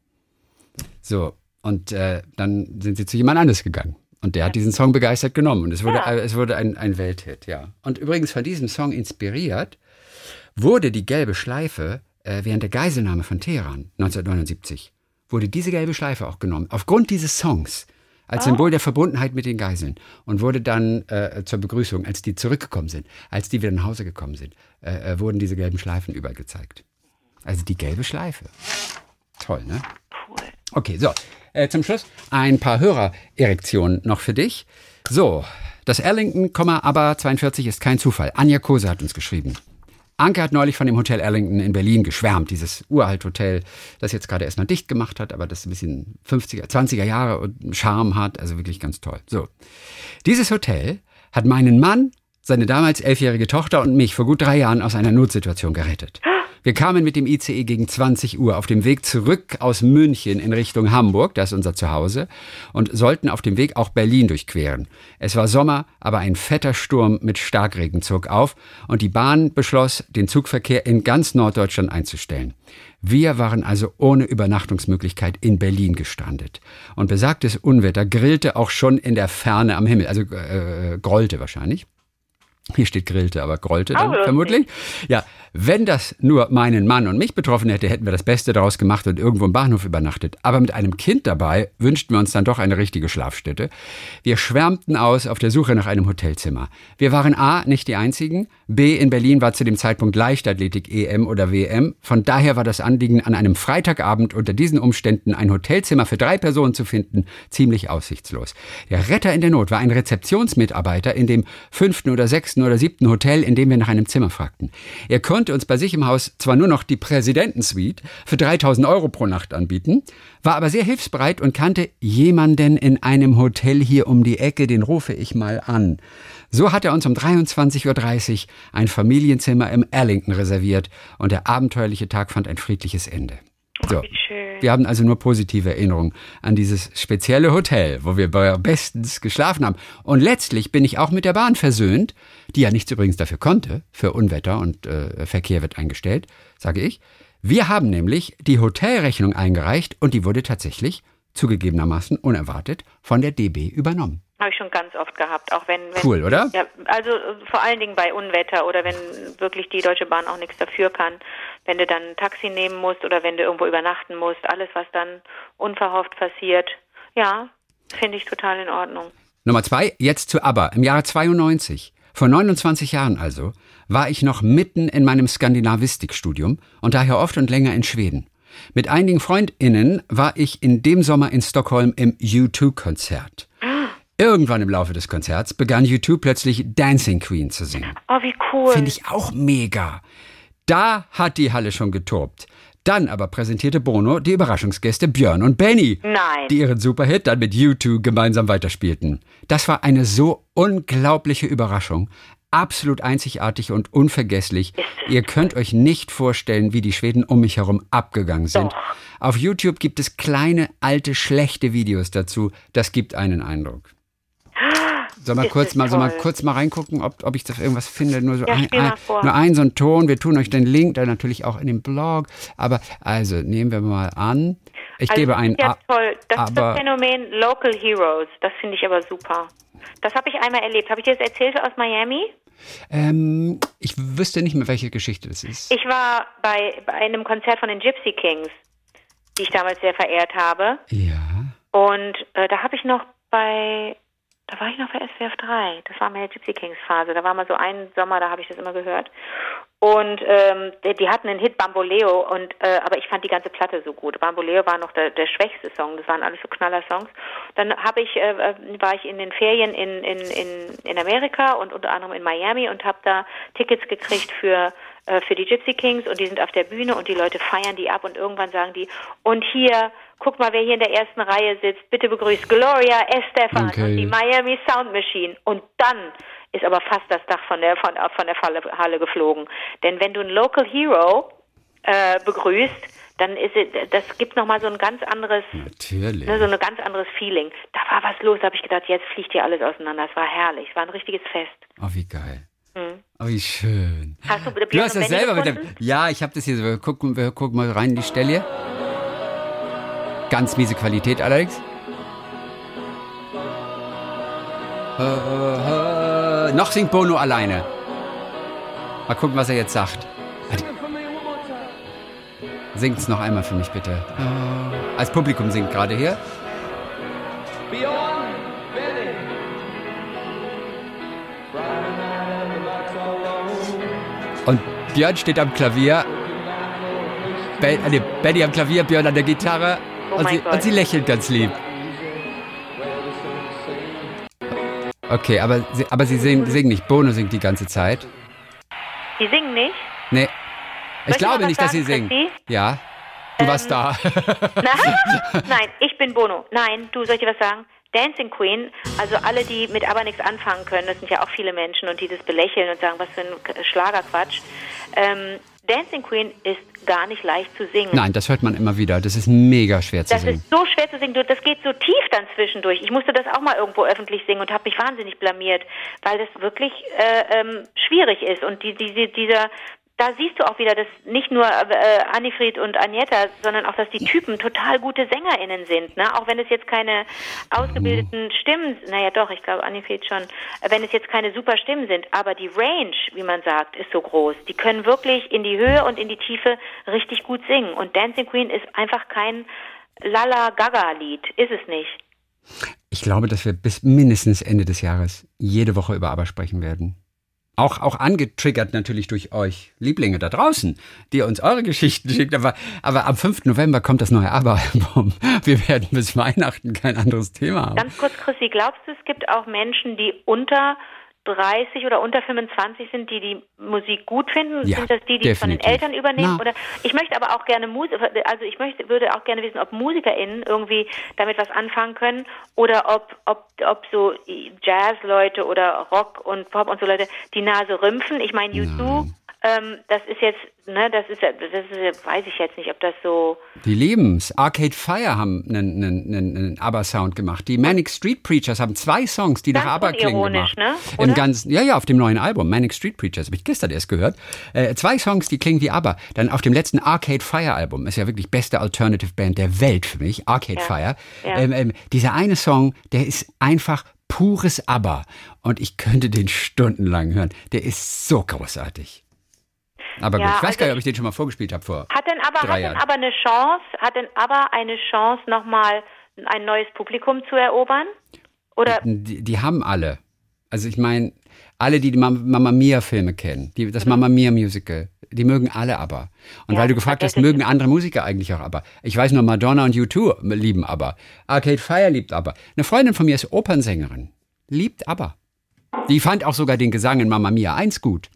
So. Und äh, dann sind sie zu jemand anderes gegangen. Und der hat diesen Song begeistert genommen. Und es wurde, Ja. äh, es wurde ein, ein Welthit, ja. Und übrigens von diesem Song inspiriert wurde die gelbe Schleife während der Geiselnahme von Teheran 1979. Wurde diese gelbe Schleife auch genommen. Aufgrund dieses Songs. Als Symbol der Verbundenheit mit den Geiseln. Und wurde dann äh, zur Begrüßung, als die zurückgekommen sind, als die wieder nach Hause gekommen sind, äh, äh, wurden diese gelben Schleifen überall gezeigt. Also die gelbe Schleife. Toll, ne? Cool. Okay, so. Äh, zum Schluss ein paar Hörererektionen noch für dich. So, das Erlington, aber 42 ist kein Zufall. Anja Kose hat uns geschrieben. Anke hat neulich von dem Hotel Erlington in Berlin geschwärmt, dieses uralt Hotel, das jetzt gerade erst mal dicht gemacht hat, aber das ein bisschen 50er, 20er Jahre Charme hat, also wirklich ganz toll. So. Dieses Hotel hat meinen Mann, seine damals elfjährige Tochter und mich vor gut drei Jahren aus einer Notsituation gerettet. Wir kamen mit dem ICE gegen 20 Uhr auf dem Weg zurück aus München in Richtung Hamburg, das ist unser Zuhause, und sollten auf dem Weg auch Berlin durchqueren. Es war Sommer, aber ein fetter Sturm mit Starkregen zog auf und die Bahn beschloss, den Zugverkehr in ganz Norddeutschland einzustellen. Wir waren also ohne Übernachtungsmöglichkeit in Berlin gestrandet. Und besagtes Unwetter grillte auch schon in der Ferne am Himmel, also äh, grollte wahrscheinlich. Hier steht grillte, aber grollte dann lustig. vermutlich. Ja, wenn das nur meinen Mann und mich betroffen hätte, hätten wir das Beste daraus gemacht und irgendwo im Bahnhof übernachtet. Aber mit einem Kind dabei wünschten wir uns dann doch eine richtige Schlafstätte. Wir schwärmten aus auf der Suche nach einem Hotelzimmer. Wir waren A, nicht die Einzigen. B, in Berlin war zu dem Zeitpunkt Leichtathletik EM oder WM. Von daher war das Anliegen, an einem Freitagabend unter diesen Umständen ein Hotelzimmer für drei Personen zu finden, ziemlich aussichtslos. Der Retter in der Not war ein Rezeptionsmitarbeiter in dem fünften oder sechsten oder siebten Hotel, in dem wir nach einem Zimmer fragten. Er konnte uns bei sich im Haus zwar nur noch die Präsidentensuite für 3000 Euro pro Nacht anbieten, war aber sehr hilfsbereit und kannte jemanden in einem Hotel hier um die Ecke, den rufe ich mal an. So hat er uns um 23.30 Uhr ein Familienzimmer im Erlington reserviert und der abenteuerliche Tag fand ein friedliches Ende. So. Wir haben also nur positive Erinnerungen an dieses spezielle Hotel, wo wir bestens geschlafen haben. Und letztlich bin ich auch mit der Bahn versöhnt, die ja nichts übrigens dafür konnte, für Unwetter und äh, Verkehr wird eingestellt, sage ich. Wir haben nämlich die Hotelrechnung eingereicht und die wurde tatsächlich zugegebenermaßen unerwartet von der DB übernommen. Habe ich schon ganz oft gehabt, auch wenn, wenn Cool, oder? Ja, also äh, vor allen Dingen bei Unwetter oder wenn wirklich die Deutsche Bahn auch nichts dafür kann, wenn du dann ein Taxi nehmen musst oder wenn du irgendwo übernachten musst, alles was dann unverhofft passiert, ja, finde ich total in Ordnung. Nummer zwei, jetzt zu ABBA. Im Jahre 92, vor 29 Jahren also, war ich noch mitten in meinem Skandinavistikstudium und daher oft und länger in Schweden. Mit einigen FreundInnen war ich in dem Sommer in Stockholm im U2-Konzert. Irgendwann im Laufe des Konzerts begann U2 plötzlich Dancing Queen zu singen. Oh, wie cool. Finde ich auch mega. Da hat die Halle schon getobt. Dann aber präsentierte Bono die Überraschungsgäste Björn und Benny, Nein. die ihren Superhit dann mit U2 gemeinsam weiterspielten. Das war eine so unglaubliche Überraschung. Absolut einzigartig und unvergesslich. Ihr könnt euch nicht vorstellen, wie die Schweden um mich herum abgegangen sind. Doch. Auf YouTube gibt es kleine, alte, schlechte Videos dazu. Das gibt einen Eindruck. Soll mal kurz mal, soll mal kurz mal reingucken, ob, ob ich das irgendwas finde. Nur so Ja, ein, ein, nur ein so ein Ton. Wir tun euch den Link dann natürlich auch in den Blog. Aber also nehmen wir mal an. Ich Also, gebe das ein ist ja toll. Das ist das Phänomen Local Heroes. Das finde ich aber super. Das habe ich einmal erlebt. Habe ich dir das erzählt aus Miami? Ähm, ich wüsste nicht mehr, welche Geschichte das ist. Ich war bei, bei einem Konzert von den Gypsy Kings, die ich damals sehr verehrt habe. ja. Und äh, da habe ich noch bei, da war ich noch bei SWF 3. Das war meine Gypsy Kings Phase. Da war mal so ein Sommer, da habe ich das immer gehört. Und ähm, die, die hatten einen Hit Bamboleo und äh, aber ich fand die ganze Platte so gut. Bamboleo war noch der, der schwächste Song. Das waren alles so Knaller-Songs. Dann habe ich, äh, äh, war ich in den Ferien in, in, in, in Amerika und unter anderem in Miami und habe da Tickets gekriegt für für die Gypsy Kings und die sind auf der Bühne und die Leute feiern die ab und irgendwann sagen die und hier guck mal wer hier in der ersten Reihe sitzt bitte begrüßt Gloria Estefan Okay. und die Miami Sound Machine und dann ist aber fast das Dach von der von, von der Halle, Halle geflogen denn wenn du einen Local Hero äh, begrüßt dann ist es, das gibt noch mal so ein ganz anderes Natürlich. ne, so ein ganz anderes Feeling da war was los da habe ich gedacht jetzt fliegt hier alles auseinander es war herrlich es war ein richtiges Fest Oh, wie geil. Hm. Oh, wie schön. Hast du Du hast das selber mit dem. Ja, ich habe das hier so. Wir gucken, wir gucken mal rein in die Stelle. Ganz miese Qualität allerdings. Äh, äh, noch singt Bono alleine. Mal gucken, was er jetzt sagt. Singt's noch einmal für mich bitte. Äh, als Publikum singt gerade hier. Björn steht am Klavier. Be äh, nee, Benny am Klavier, Björn an der Gitarre. Oh und, sie, und sie lächelt ganz lieb. Okay, aber sie, aber sie singen, singen nicht. Bono singt die ganze Zeit. Die singen nicht? Nee. Ich glaube nicht, dass sie sagen, singen. Chrissy? Ja. Du warst da. Na, nein, ich bin Bono. Nein, du soll ich dir was sagen? Dancing Queen, also alle, die mit aber nichts anfangen können, das sind ja auch viele Menschen und die das belächeln und sagen, was für ein Schlagerquatsch. Ähm, Dancing Queen ist gar nicht leicht zu singen. Nein, das hört man immer wieder. Das ist mega schwer zu Das singen. ist so schwer zu singen. Das geht so tief dann zwischendurch. Ich musste das auch mal irgendwo öffentlich singen und habe mich wahnsinnig blamiert, weil das wirklich äh, ähm, schwierig ist. Und die, die, die, dieser, da siehst du auch wieder, dass nicht nur äh, Annifried und Agneta, sondern auch, dass die Typen total gute SängerInnen sind. Ne? Auch wenn es jetzt keine ausgebildeten Stimmen, naja doch, ich glaube Annifried schon, äh, wenn es jetzt keine super Stimmen sind, aber die Range, wie man sagt, ist so groß. Die können wirklich in die Höhe und in die Tiefe richtig gut singen. Und Dancing Queen ist einfach kein Lala-Gaga-Lied. Ist es nicht. Ich glaube, dass wir bis mindestens Ende des Jahres jede Woche über Aber sprechen werden. Auch, auch angetriggert natürlich durch euch, Lieblinge da draußen, die uns eure Geschichten schickt. Aber, aber am 5. November kommt das neue Aber-Album. Wir werden bis Weihnachten kein anderes Thema haben. Ganz kurz, Chrissy, glaubst du, es gibt auch Menschen, die unter 30 oder unter 25 sind, die die Musik gut finden? Ja, sind das die, die es von den definitiv. Eltern übernehmen? Na. Oder ich möchte aber auch gerne Musik, also ich möchte, würde auch gerne wissen, ob MusikerInnen irgendwie damit was anfangen können oder ob, ob, ob so Jazz-Leute oder Rock und Pop und so Leute die Nase rümpfen. Ich meine, U2, ähm, das ist jetzt, ne, das ist, ja- das ist, weiß ich jetzt nicht, ob das so, Die lieben's. Arcade Fire haben einen, einen, einen, ABBA-Sound gemacht. Die Manic Street Preachers haben zwei Songs, die nach Ganz ABBA klingen gemacht. ne? Im Oder? ganzen, ja, ja, auf dem neuen Album, Manic Street Preachers, habe ich gestern erst gehört. Äh, zwei Songs, die klingen wie ABBA. Dann auf dem letzten Arcade Fire Album, ist ja wirklich beste Alternative Band der Welt für mich, Arcade Ja. Fire. Ja. Ähm, ähm, dieser eine Song, der ist einfach pures ABBA. Und ich könnte den stundenlang hören. Der ist so großartig. Aber Ja, gut, ich weiß also gar nicht, ob ich den schon mal vorgespielt habe vor. Hat denn aber, Drei hat denn aber eine Chance, hat denn aber eine Chance, nochmal ein neues Publikum zu erobern? Oder Die, die haben alle. Also ich meine, alle, die die Mam- Mamma Mia Filme kennen, die, das Mamma Mia Musical, die mögen alle aber. Und Ja, weil du gefragt hast, mögen andere Musiker eigentlich auch aber. Ich weiß nur, Madonna und U2 lieben aber. Arcade Fire liebt aber. Eine Freundin von mir ist Opernsängerin. Liebt aber. Die fand auch sogar den Gesang in Mamma Mia 1 gut.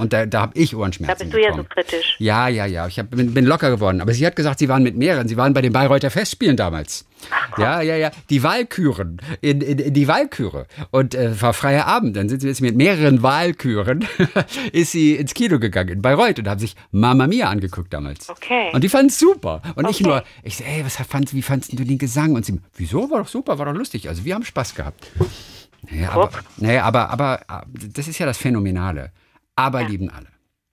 Ach Und da, da habe ich da Ohrenschmerzen bist du ja so kritisch. Ja, ja, ja. Ich hab, bin, bin locker geworden. Aber sie hat gesagt, sie waren mit mehreren. Sie waren bei den Bayreuther Festspielen damals. ja, ja, ja. Die Walküren. In, in, in die Walküre. Und äh, war freier Abend. Dann sind sie jetzt mit mehreren Walküren ist sie ins Kino gegangen in Bayreuth und haben sich Mamma Mia angeguckt damals. Okay. Und die fanden es super. Und ich Okay. nur, ich so, ey, was fand, wie fandst du den Gesang? Und sie, wieso? War doch super, war doch lustig. Also wir haben Spaß gehabt. Naja, aber, naja, aber, aber äh, das ist ja das Phänomenale. Aber lieben alle.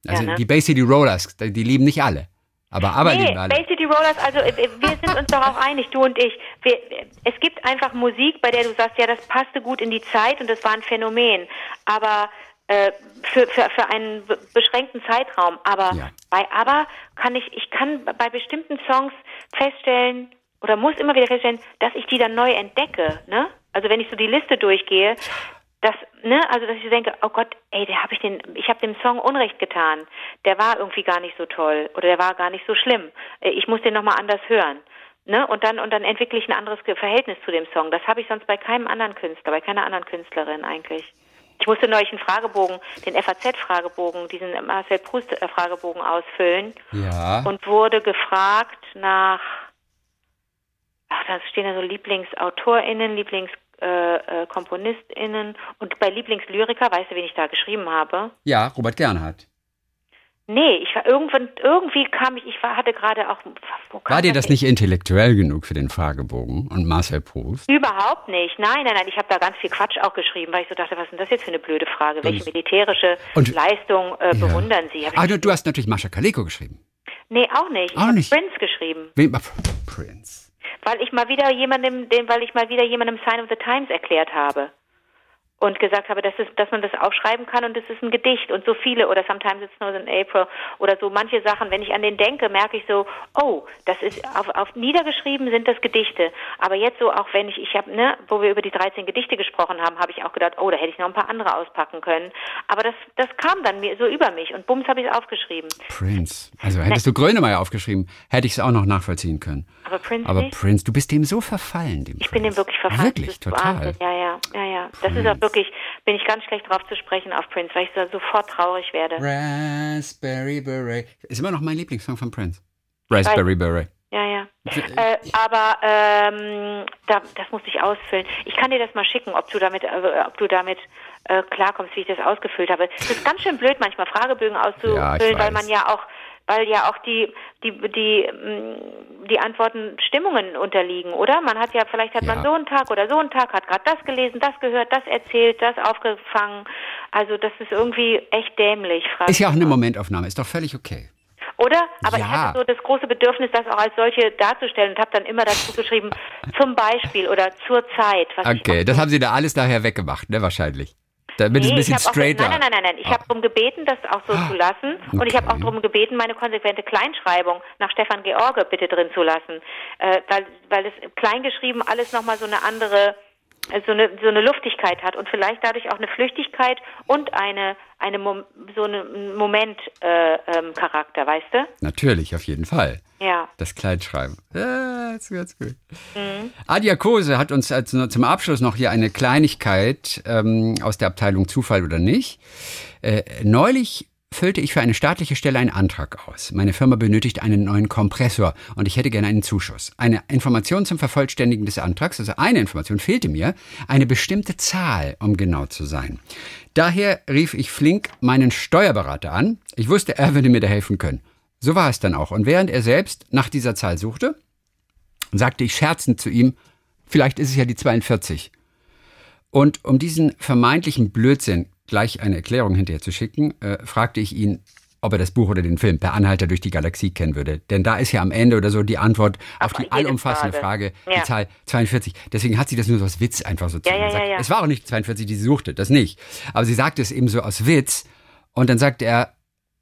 Also Ja, ne? die Bay City Rollers, die lieben nicht alle. Aber aber Nee, lieben alle. Bay City Rollers, also äh, wir sind uns doch auch einig, du und ich. Wir, es gibt einfach Musik, bei der du sagst, ja, das passte gut in die Zeit und das war ein Phänomen. Aber äh, für, für, für einen be- beschränkten Zeitraum. Aber Ja. bei ABBA kann ich, ich kann bei bestimmten Songs feststellen oder muss immer wieder feststellen, dass ich die dann neu entdecke. Ne? Also wenn ich so die Liste durchgehe, das, ne, also dass ich denke, oh Gott, ey, der habe ich den, ich habe dem Song Unrecht getan. Der war irgendwie gar nicht so toll oder der war gar nicht so schlimm. Äh, Ich muss den nochmal anders hören. Ne? Und dann und dann entwickle ich ein anderes Verhältnis zu dem Song. Das habe ich sonst bei keinem anderen Künstler, bei keiner anderen Künstlerin eigentlich. Ich musste neulich einen Fragebogen, den FAZ-Fragebogen, diesen Marcel Proust-Fragebogen ausfüllen Ja. und wurde gefragt nach, ach, da stehen da so LieblingsautorInnen, LieblingsKomponistInnen äh, KomponistInnen und bei Lieblingslyriker, weißt du, wen ich da geschrieben habe? ja, Robert Gernhardt. Nee, ich war irgendwann, irgendwie kam ich, ich war, hatte gerade auch, War dir das nicht intellektuell genug für den Fragebogen und Marcel Proust? Überhaupt nicht. Nein, nein, nein. Ich habe da ganz viel Quatsch auch geschrieben, weil ich so dachte, was ist denn das jetzt für eine blöde Frage? Welche militärische Und- Leistung äh, Ja. bewundern Sie? Hab ich, Ah, du, du hast natürlich Mascha Kaleko geschrieben. nee, auch nicht. Ich Auch habe nicht. Prince geschrieben. Prince. Weil ich mal wieder jemandem, den, weil ich mal wieder jemandem Sign of the Times erklärt habe und gesagt habe, dass, es, dass man das aufschreiben kann und es ist ein Gedicht und so viele oder Sometimes It's Snows in April oder so manche Sachen, wenn ich an den denke, merke ich so, oh, das ist auf, auf niedergeschrieben sind das Gedichte, aber jetzt so auch wenn ich, ich habe, ne, wo wir über die 13 Gedichte gesprochen haben, habe ich auch gedacht, oh, da hätte ich noch ein paar andere auspacken können, aber das, das kam dann mir so über mich und bums habe ich es aufgeschrieben. Prince, also hättest ne. du Grönemeyer aufgeschrieben, hätte ich es auch noch nachvollziehen können. Aber Prince Aber? Prince, du bist dem so verfallen, dem Ich Prince. bin dem wirklich verfallen. Wirklich, total. Wahnsinn. Ja, ja, ja, ja. Das ist auch wirklich, bin ich ganz schlecht drauf zu sprechen auf Prince, weil ich so sofort traurig werde. Raspberry Beret. Ist immer noch mein Lieblingssong von Prince. Raspberry Beret. Ja, ja. Äh, aber ähm, da, das muss ich ausfüllen. Ich kann dir das mal schicken, ob du damit, äh, ob du damit äh, klarkommst, wie ich das ausgefüllt habe. Es ist ganz schön blöd, manchmal Fragebögen auszufüllen, Ja, weil man ja auch, weil ja auch die die die mh, die Antworten Stimmungen unterliegen, oder? Man hat ja vielleicht hat Ja. man so einen Tag oder so einen Tag, hat gerade das gelesen, das gehört, das erzählt, das aufgefangen. Also das ist irgendwie echt dämlich. frag Ist ja auch ich eine. Momentaufnahme, ist doch völlig okay. Oder? Aber ich Ja. hatte so das große Bedürfnis, das auch als solche darzustellen und habe dann immer dazu geschrieben, zum Beispiel oder zur Zeit. Was ich Okay, das haben sie da alles daher weggemacht, ne, wahrscheinlich. Damit es ein Nee, bisschen hab auch, straighter. nein, nein, nein, nein. Ich habe darum gebeten, das auch so zu lassen. Und ich habe auch Okay. darum gebeten, meine konsequente Kleinschreibung nach Stefan George bitte drin zu lassen. Äh, weil, weil es kleingeschrieben alles nochmal so eine andere, äh, so eine, so eine Luftigkeit hat und vielleicht dadurch auch eine Flüchtigkeit und eine, eine Mom so einen Moment-Charakter, äh, ähm, weißt du? Natürlich, auf jeden Fall. Ja. Das Kleinschreiben. Ja, das ist ganz gut. Mhm. Adia Kose hat uns als, zum Abschluss noch hier eine Kleinigkeit ähm, aus der Abteilung Zufall oder nicht. Äh, neulich füllte ich für eine staatliche Stelle einen Antrag aus. Meine Firma benötigt einen neuen Kompressor und ich hätte gerne einen Zuschuss. Eine Information zum Vervollständigen des Antrags, also eine Information fehlte mir, eine bestimmte Zahl, um genau zu sein. Daher rief ich flink meinen Steuerberater an. Ich wusste, er würde mir da helfen können. So war es dann auch. Und während er selbst nach dieser Zahl suchte, sagte ich scherzend zu ihm, vielleicht ist es ja die 42. Und um diesen vermeintlichen Blödsinn gleich eine Erklärung hinterher zu schicken, äh, fragte ich ihn, ob er das Buch oder den Film Per Anhalter durch die Galaxie kennen würde. Denn da ist ja am Ende oder so die Antwort auf Auf die allumfassende Frage, Frage. die Ja. Zahl 42. Deswegen hat sie das nur so aus Witz einfach so zu Ja, ja, gesagt. ja, ja. Es war auch nicht 42, die sie suchte, das nicht. Aber sie sagte es eben so aus Witz. Und dann sagte er,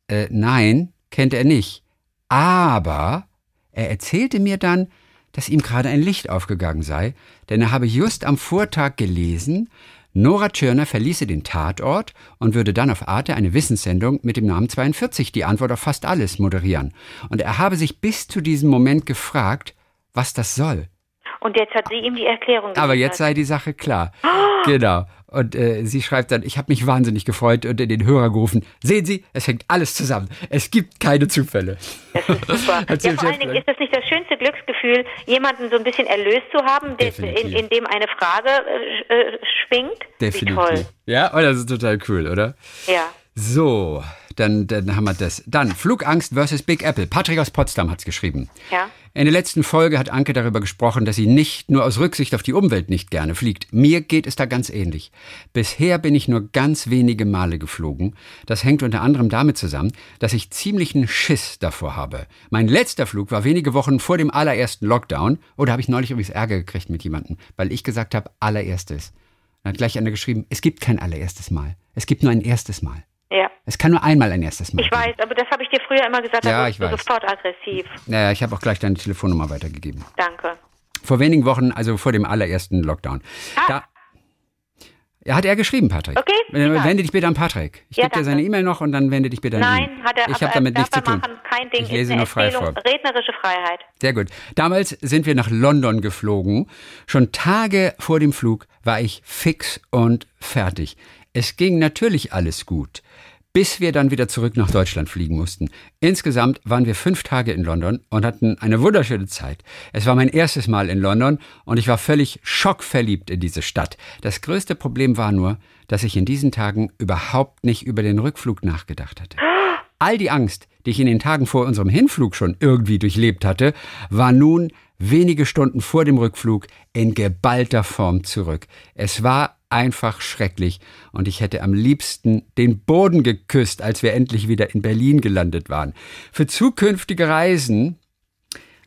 äh, nein, kennt er nicht. Aber er erzählte mir dann, dass ihm gerade ein Licht aufgegangen sei, denn er habe just am Vortag gelesen, Nora Tschirner verließe den Tatort und würde dann auf Arte eine Wissenssendung mit dem Namen 42, die Antwort auf fast alles, moderieren. Und er habe sich bis zu diesem Moment gefragt, was das soll. Und jetzt hat sie ihm die Erklärung Aber geliefert. jetzt sei die Sache klar. Genau. Und äh, sie schreibt dann, ich habe mich wahnsinnig gefreut und in den Hörer gerufen, sehen Sie, es hängt alles zusammen. Es gibt keine Zufälle. Das ist super. Hat ja, vor allen Dingen ist das nicht das schönste Glücksgefühl, jemanden so ein bisschen erlöst zu haben, in, Definitiv. in dem eine Frage äh, äh, schwingt? Wie toll. Ja, oh, das ist total cool, oder? Ja. So, dann, dann haben wir das. Dann Flugangst versus Big Apple. Patrick aus Potsdam hat's geschrieben. Ja. In der letzten Folge hat Anke darüber gesprochen, dass sie nicht nur aus Rücksicht auf die Umwelt nicht gerne fliegt. Mir geht es da ganz ähnlich. Bisher bin ich nur ganz wenige Male geflogen. Das hängt unter anderem damit zusammen, dass ich ziemlichen Schiss davor habe. Mein letzter Flug war wenige Wochen vor dem allerersten Lockdown. Oder habe ich neulich übrigens Ärger gekriegt mit jemandem, weil ich gesagt habe, allererstes. Dann hat gleich einer geschrieben, es gibt kein allererstes Mal. Es gibt nur ein erstes Mal. Es kann nur einmal ein erstes Mal Ich geben. weiß, aber das habe ich dir früher immer gesagt, Ja, da ich du weiß. sofort aggressiv. Naja, ich habe auch gleich deine Telefonnummer weitergegeben. Danke. Vor wenigen Wochen, also vor dem allerersten Lockdown. Da, ja, hat er geschrieben, Patrick. Okay, prima. Wende dich bitte an Patrick. Ich Ja, gebe dir seine E-Mail noch und dann wende dich bitte an ihn. Nein, hat er Ich habe damit nichts zu tun. machen. Kein Ding. Ich lese nur frei vor. Rednerische Freiheit. Sehr gut. Damals sind wir nach London geflogen. Schon Tage vor dem Flug war ich fix und fertig. Es ging natürlich alles gut, bis wir dann wieder zurück nach Deutschland fliegen mussten. Insgesamt waren wir fünf Tage in London und hatten eine wunderschöne Zeit. Es war mein erstes Mal in London und ich war völlig schockverliebt in diese Stadt. Das größte Problem war nur, dass ich in diesen Tagen überhaupt nicht über den Rückflug nachgedacht hatte. All die Angst, die ich in den Tagen vor unserem Hinflug schon irgendwie durchlebt hatte, war nun wenige Stunden vor dem Rückflug in geballter Form zurück. Es war einfach schrecklich und ich hätte am liebsten den Boden geküsst, als wir endlich wieder in Berlin gelandet waren. Für zukünftige Reisen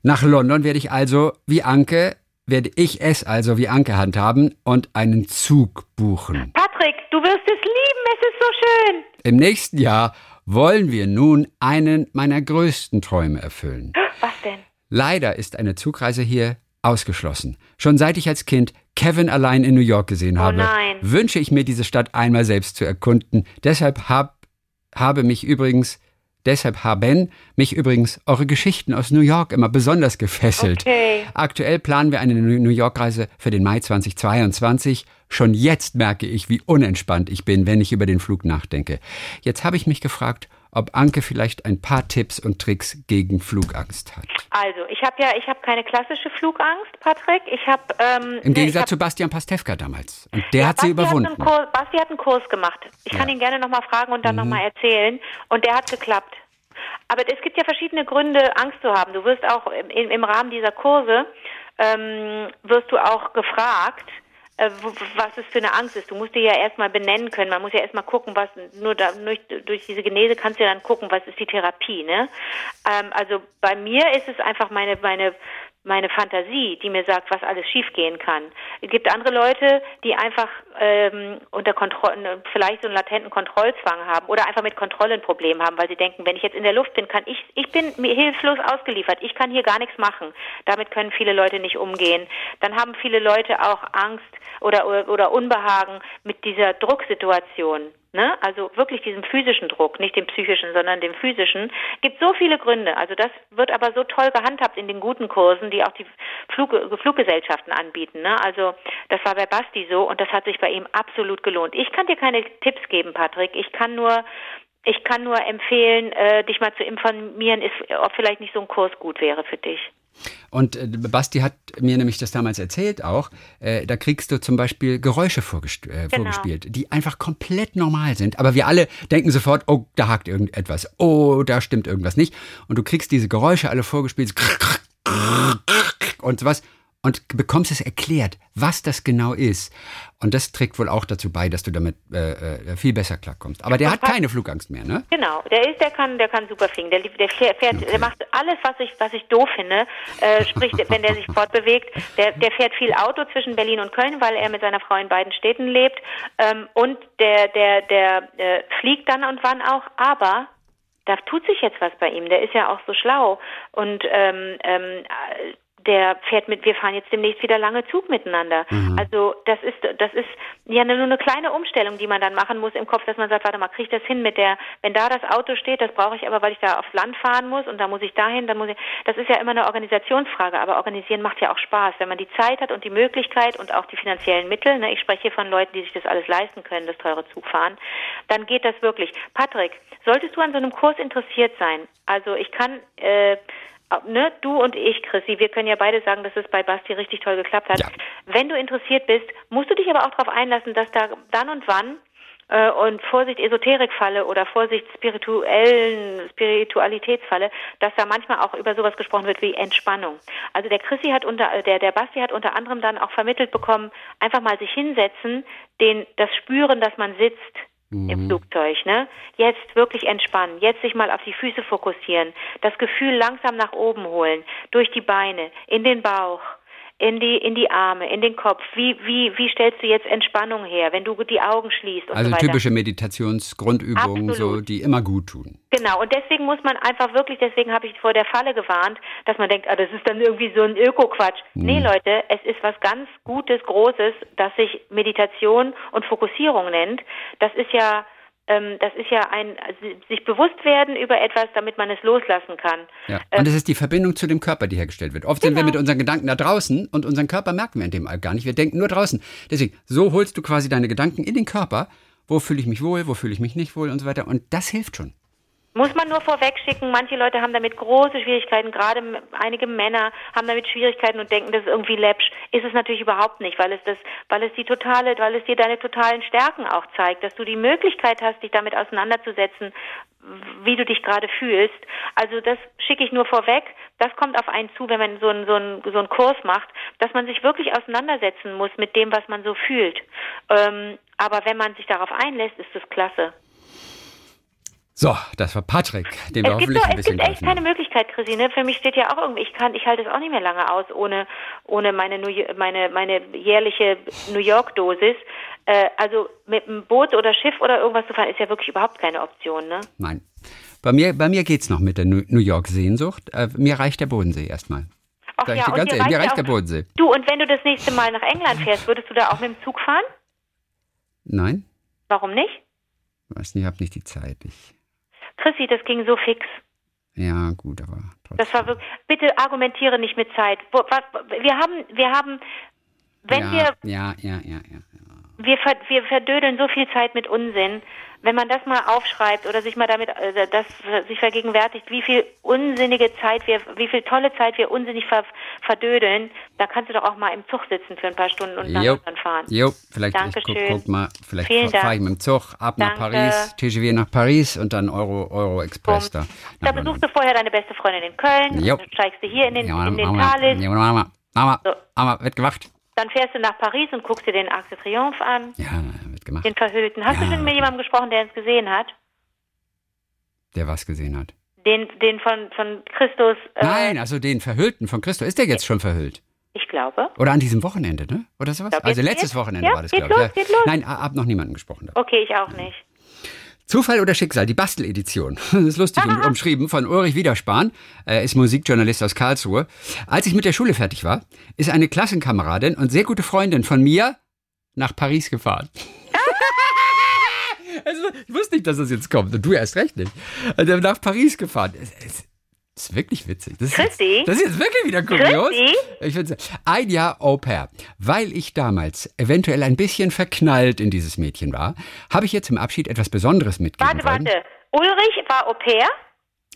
Nach London werde ich also, wie Anke, werde ich es also wie Anke handhaben und einen Zug buchen. Patrick, du wirst es lieben, es ist so schön. Im nächsten Jahr wollen wir nun einen meiner größten Träume erfüllen. Was denn? Leider ist eine Zugreise hier ausgeschlossen. Schon seit ich als Kind Kevin allein in New York gesehen habe, nein. wünsche ich mir diese Stadt einmal selbst zu erkunden. Deshalb hab, habe mich übrigens Deshalb haben mich übrigens eure Geschichten aus New York immer besonders gefesselt. Okay. Aktuell planen wir eine New York-Reise für den Mai 2022. Schon jetzt merke ich, wie unentspannt ich bin, wenn ich über den Flug nachdenke. Jetzt habe ich mich gefragt, ob Anke vielleicht ein paar Tipps und Tricks gegen Flugangst hat. Also, ich habe ja, ich habe keine klassische Flugangst, Patrick. Ich habe ähm, Im Gegensatz hab, zu Bastian Pastewka damals. Und der ja, hat sie überwunden. Hat Kurs, Basti hat einen Kurs gemacht. Ich kann Ja. ihn gerne nochmal fragen und dann Mhm. nochmal erzählen. Und der hat geklappt. Aber es gibt ja verschiedene Gründe, Angst zu haben. Du wirst auch im, im Rahmen dieser Kurse ähm, wirst du auch gefragt, was es für eine Angst ist. Du musst dir ja erstmal benennen können. Man muss ja erstmal gucken, was nur da, durch, durch diese Genese kannst du ja dann gucken, was ist die Therapie. Ne? Ähm, also bei mir ist es einfach meine meine meine Fantasie, die mir sagt, was alles schiefgehen kann. Es gibt andere Leute, die einfach ähm, unter Kontrolle, vielleicht so einen latenten Kontrollzwang haben oder einfach mit Kontrolle ein Problem haben, weil sie denken, wenn ich jetzt in der Luft bin, kann ich, ich bin mir hilflos ausgeliefert, ich kann hier gar nichts machen. Damit können viele Leute nicht umgehen. Dann haben viele Leute auch Angst oder, oder, oder Unbehagen mit dieser Drucksituation. Ne? Also wirklich diesem physischen Druck, nicht dem psychischen, sondern dem physischen. Gibt so viele Gründe. Also das wird aber so toll gehandhabt in den guten Kursen, die auch die Flug, Fluggesellschaften anbieten. Ne? Also das war bei Basti so und das hat sich bei ihm absolut gelohnt. Ich kann dir keine Tipps geben, Patrick. Ich kann nur ich kann nur empfehlen, äh, dich mal zu informieren, ist, ob vielleicht nicht so ein Kurs gut wäre für dich. Und äh, Basti hat mir nämlich das damals erzählt auch. Äh, da kriegst du zum Beispiel Geräusche vorgest äh, Genau. vorgespielt, die einfach komplett normal sind. Aber wir alle denken sofort, oh, da hakt irgendetwas. Oh, da stimmt irgendwas nicht. Und du kriegst diese Geräusche alle vorgespielt und sowas und bekommst es erklärt, was das genau ist. Und das trägt wohl auch dazu bei, dass du damit äh, äh, viel besser klarkommst. Aber der hat keine Flugangst mehr, ne? Genau, der ist, der kann, der kann super fliegen. Der, der fährt, der macht alles, was ich, was ich doof finde. Äh, sprich, wenn der sich fortbewegt, der, der fährt viel Auto zwischen Berlin und Köln, weil er mit seiner Frau in beiden Städten lebt. Ähm, und der, der, der äh, fliegt dann und wann auch. Aber da tut sich jetzt was bei ihm. Der ist ja auch so schlau und ähm, ähm, äh, der fährt mit, wir fahren jetzt demnächst wieder lange Zug miteinander. Also das ist, das ist ja nur eine kleine Umstellung, die man dann machen muss im Kopf, dass man sagt, warte mal, kriege ich das hin mit der, wenn da das Auto steht, das brauche ich aber, weil ich da aufs Land fahren muss und da muss ich dahin, dann muss ich, das ist ja immer eine Organisationsfrage, aber organisieren macht ja auch Spaß, wenn man die Zeit hat und die Möglichkeit und auch die finanziellen Mittel, ne, ich spreche hier von Leuten, die sich das alles leisten können, das teure Zugfahren, dann geht das wirklich. Patrick, solltest du an so einem Kurs interessiert sein, also ich kann, äh, Ne, du und ich, Chrissy, wir können ja beide sagen, dass es bei Basti richtig toll geklappt hat. Ja. Wenn du interessiert bist, musst du dich aber auch darauf einlassen, dass da dann und wann äh, und Vorsicht Esoterikfalle oder Vorsicht spirituellen Spiritualitätsfalle, dass da manchmal auch über sowas gesprochen wird wie Entspannung. Also der Chrissy hat unter äh, der der Basti hat unter anderem dann auch vermittelt bekommen, einfach mal sich hinsetzen, den das spüren, dass man sitzt im Flugzeug, ne? Jetzt wirklich entspannen, jetzt sich mal auf die Füße fokussieren, das Gefühl langsam nach oben holen, durch die Beine, in den Bauch, in die in die Arme, in den Kopf. Wie wie wie stellst du jetzt Entspannung her, wenn du die Augen schließt und Also so typische Meditationsgrundübungen, so, die immer gut tun. Genau, und deswegen muss man einfach wirklich, deswegen habe ich vor der Falle gewarnt, dass man denkt, ah, das ist dann irgendwie so ein Öko-Quatsch. Nee, Leute, es ist was ganz Gutes, Großes, das sich Meditation und Fokussierung nennt. Das ist ja, das ist ja ein, also sich bewusst werden über etwas, damit man es loslassen kann. Ja. Ähm, Und es ist die Verbindung zu dem Körper, die hergestellt wird. Oft sind wir Genau. mit unseren Gedanken da draußen und unseren Körper merken wir in dem All gar nicht. Wir denken nur draußen. Deswegen, so holst du quasi deine Gedanken in den Körper. Wo fühle ich mich wohl, wo fühle ich mich nicht wohl und so weiter. Und das hilft schon. Muss man nur vorweg schicken, manche Leute haben damit große Schwierigkeiten, gerade einige Männer haben damit Schwierigkeiten und denken, das ist irgendwie läppsch. Ist es natürlich überhaupt nicht, weil es das, weil es die totale, weil es dir deine totalen Stärken auch zeigt, dass du die Möglichkeit hast, dich damit auseinanderzusetzen, wie du dich gerade fühlst. Also das schicke ich nur vorweg. Das kommt auf einen zu, wenn man so einen, so einen, so einen Kurs macht, dass man sich wirklich auseinandersetzen muss mit dem, was man so fühlt. Ähm, aber wenn man sich darauf einlässt, ist das klasse. So, das war Patrick, dem wir Es gibt, hoffentlich doch, ein es bisschen gibt echt keine. Möglichkeit, Chrissy. Für mich steht ja auch irgendwie, ich kann, ich halte es auch nicht mehr lange aus ohne, ohne meine, New, meine, meine jährliche New York-Dosis. Äh, also mit einem Boot oder Schiff oder irgendwas zu fahren, ist ja wirklich überhaupt keine Option, ne? Nein. Bei mir, bei mir geht's noch mit der New York-Sehnsucht. Äh, mir reicht der Bodensee erstmal. Ach Sag ich ganz ehrlich, mir reicht ja der Bodensee. Du, und wenn du das nächste Mal nach England fährst, würdest du da auch mit dem Zug fahren? Nein? Warum nicht? Weiß nicht, ich habe nicht die Zeit. Ich, Chrissy, das ging so fix. ja, gut, aber trotzdem. Das war wirklich, bitte argumentiere nicht mit Zeit. Wir haben, wir haben, wenn ja, wir ja, ja, ja, ja. Wir, ver, wir verdödeln so viel Zeit mit Unsinn. Wenn man das mal aufschreibt oder sich mal damit, äh, das sich vergegenwärtigt, wie viel unsinnige Zeit wir, wie viel tolle Zeit wir unsinnig ver, verdödeln, da kannst du doch auch mal im Zug sitzen für ein paar Stunden und nach London fahren. jo, vielleicht ich guck, Dankeschön. guck mal, vielleicht fahre ich mit dem Zug ab nach Danke. Paris, TGV nach Paris und dann Euro, Euro Express da. Da nach besuchst du vorher deine beste Freundin in Köln, Jo. dann steigst du hier in den, Ja, in den Thalys, ja, Mama, Mama, So. Mama, wird gemacht. Dann fährst du nach Paris und guckst dir den Arc de Triomphe an, Ja, wird gemacht. den Verhüllten. Hast du Ja. schon mit jemandem gesprochen, der es gesehen hat? Der was gesehen hat. Den, den von, von Christus, äh, Nein, also den Verhüllten von Christo. Ist der jetzt schon verhüllt? ich glaube. Oder an diesem Wochenende, ne? Oder sowas? Glaub, also letztes geht's. Wochenende Ja, war das, glaube ich. los, los. Nein, hab noch niemanden gesprochen. Da. Okay, ich auch nicht. Zufall oder Schicksal, die Basteledition. Das ist lustig um, umschrieben von Ulrich Wiederspahn. Er ist Musikjournalist aus Karlsruhe. Als ich mit der Schule fertig war, ist eine Klassenkameradin und sehr gute Freundin von mir nach Paris gefahren. also, ich wusste nicht, dass das jetzt kommt. Und du erst recht nicht. Also, nach Paris gefahren. Es, es, ist wirklich witzig. Das ist, jetzt, das ist jetzt wirklich wieder kurios. Christi? Ich ein Jahr Au pair. Weil ich damals eventuell ein bisschen verknallt in dieses Mädchen war, habe ich ihr zum Abschied etwas Besonderes mitgegeben Warte, warte. Ulrich war Au pair?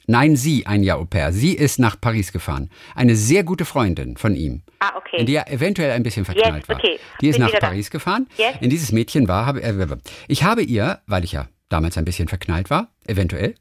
Nein, sie ein Jahr Au pair. Sie ist nach Paris gefahren. Eine sehr gute Freundin von ihm. Ah, okay. In die er eventuell ein bisschen verknallt war. okay. Die ist Bin nach wieder da. Paris gefahren. Jetzt? In dieses Mädchen war, habe, äh, ich habe ihr, weil ich ja damals ein bisschen verknallt war, eventuell,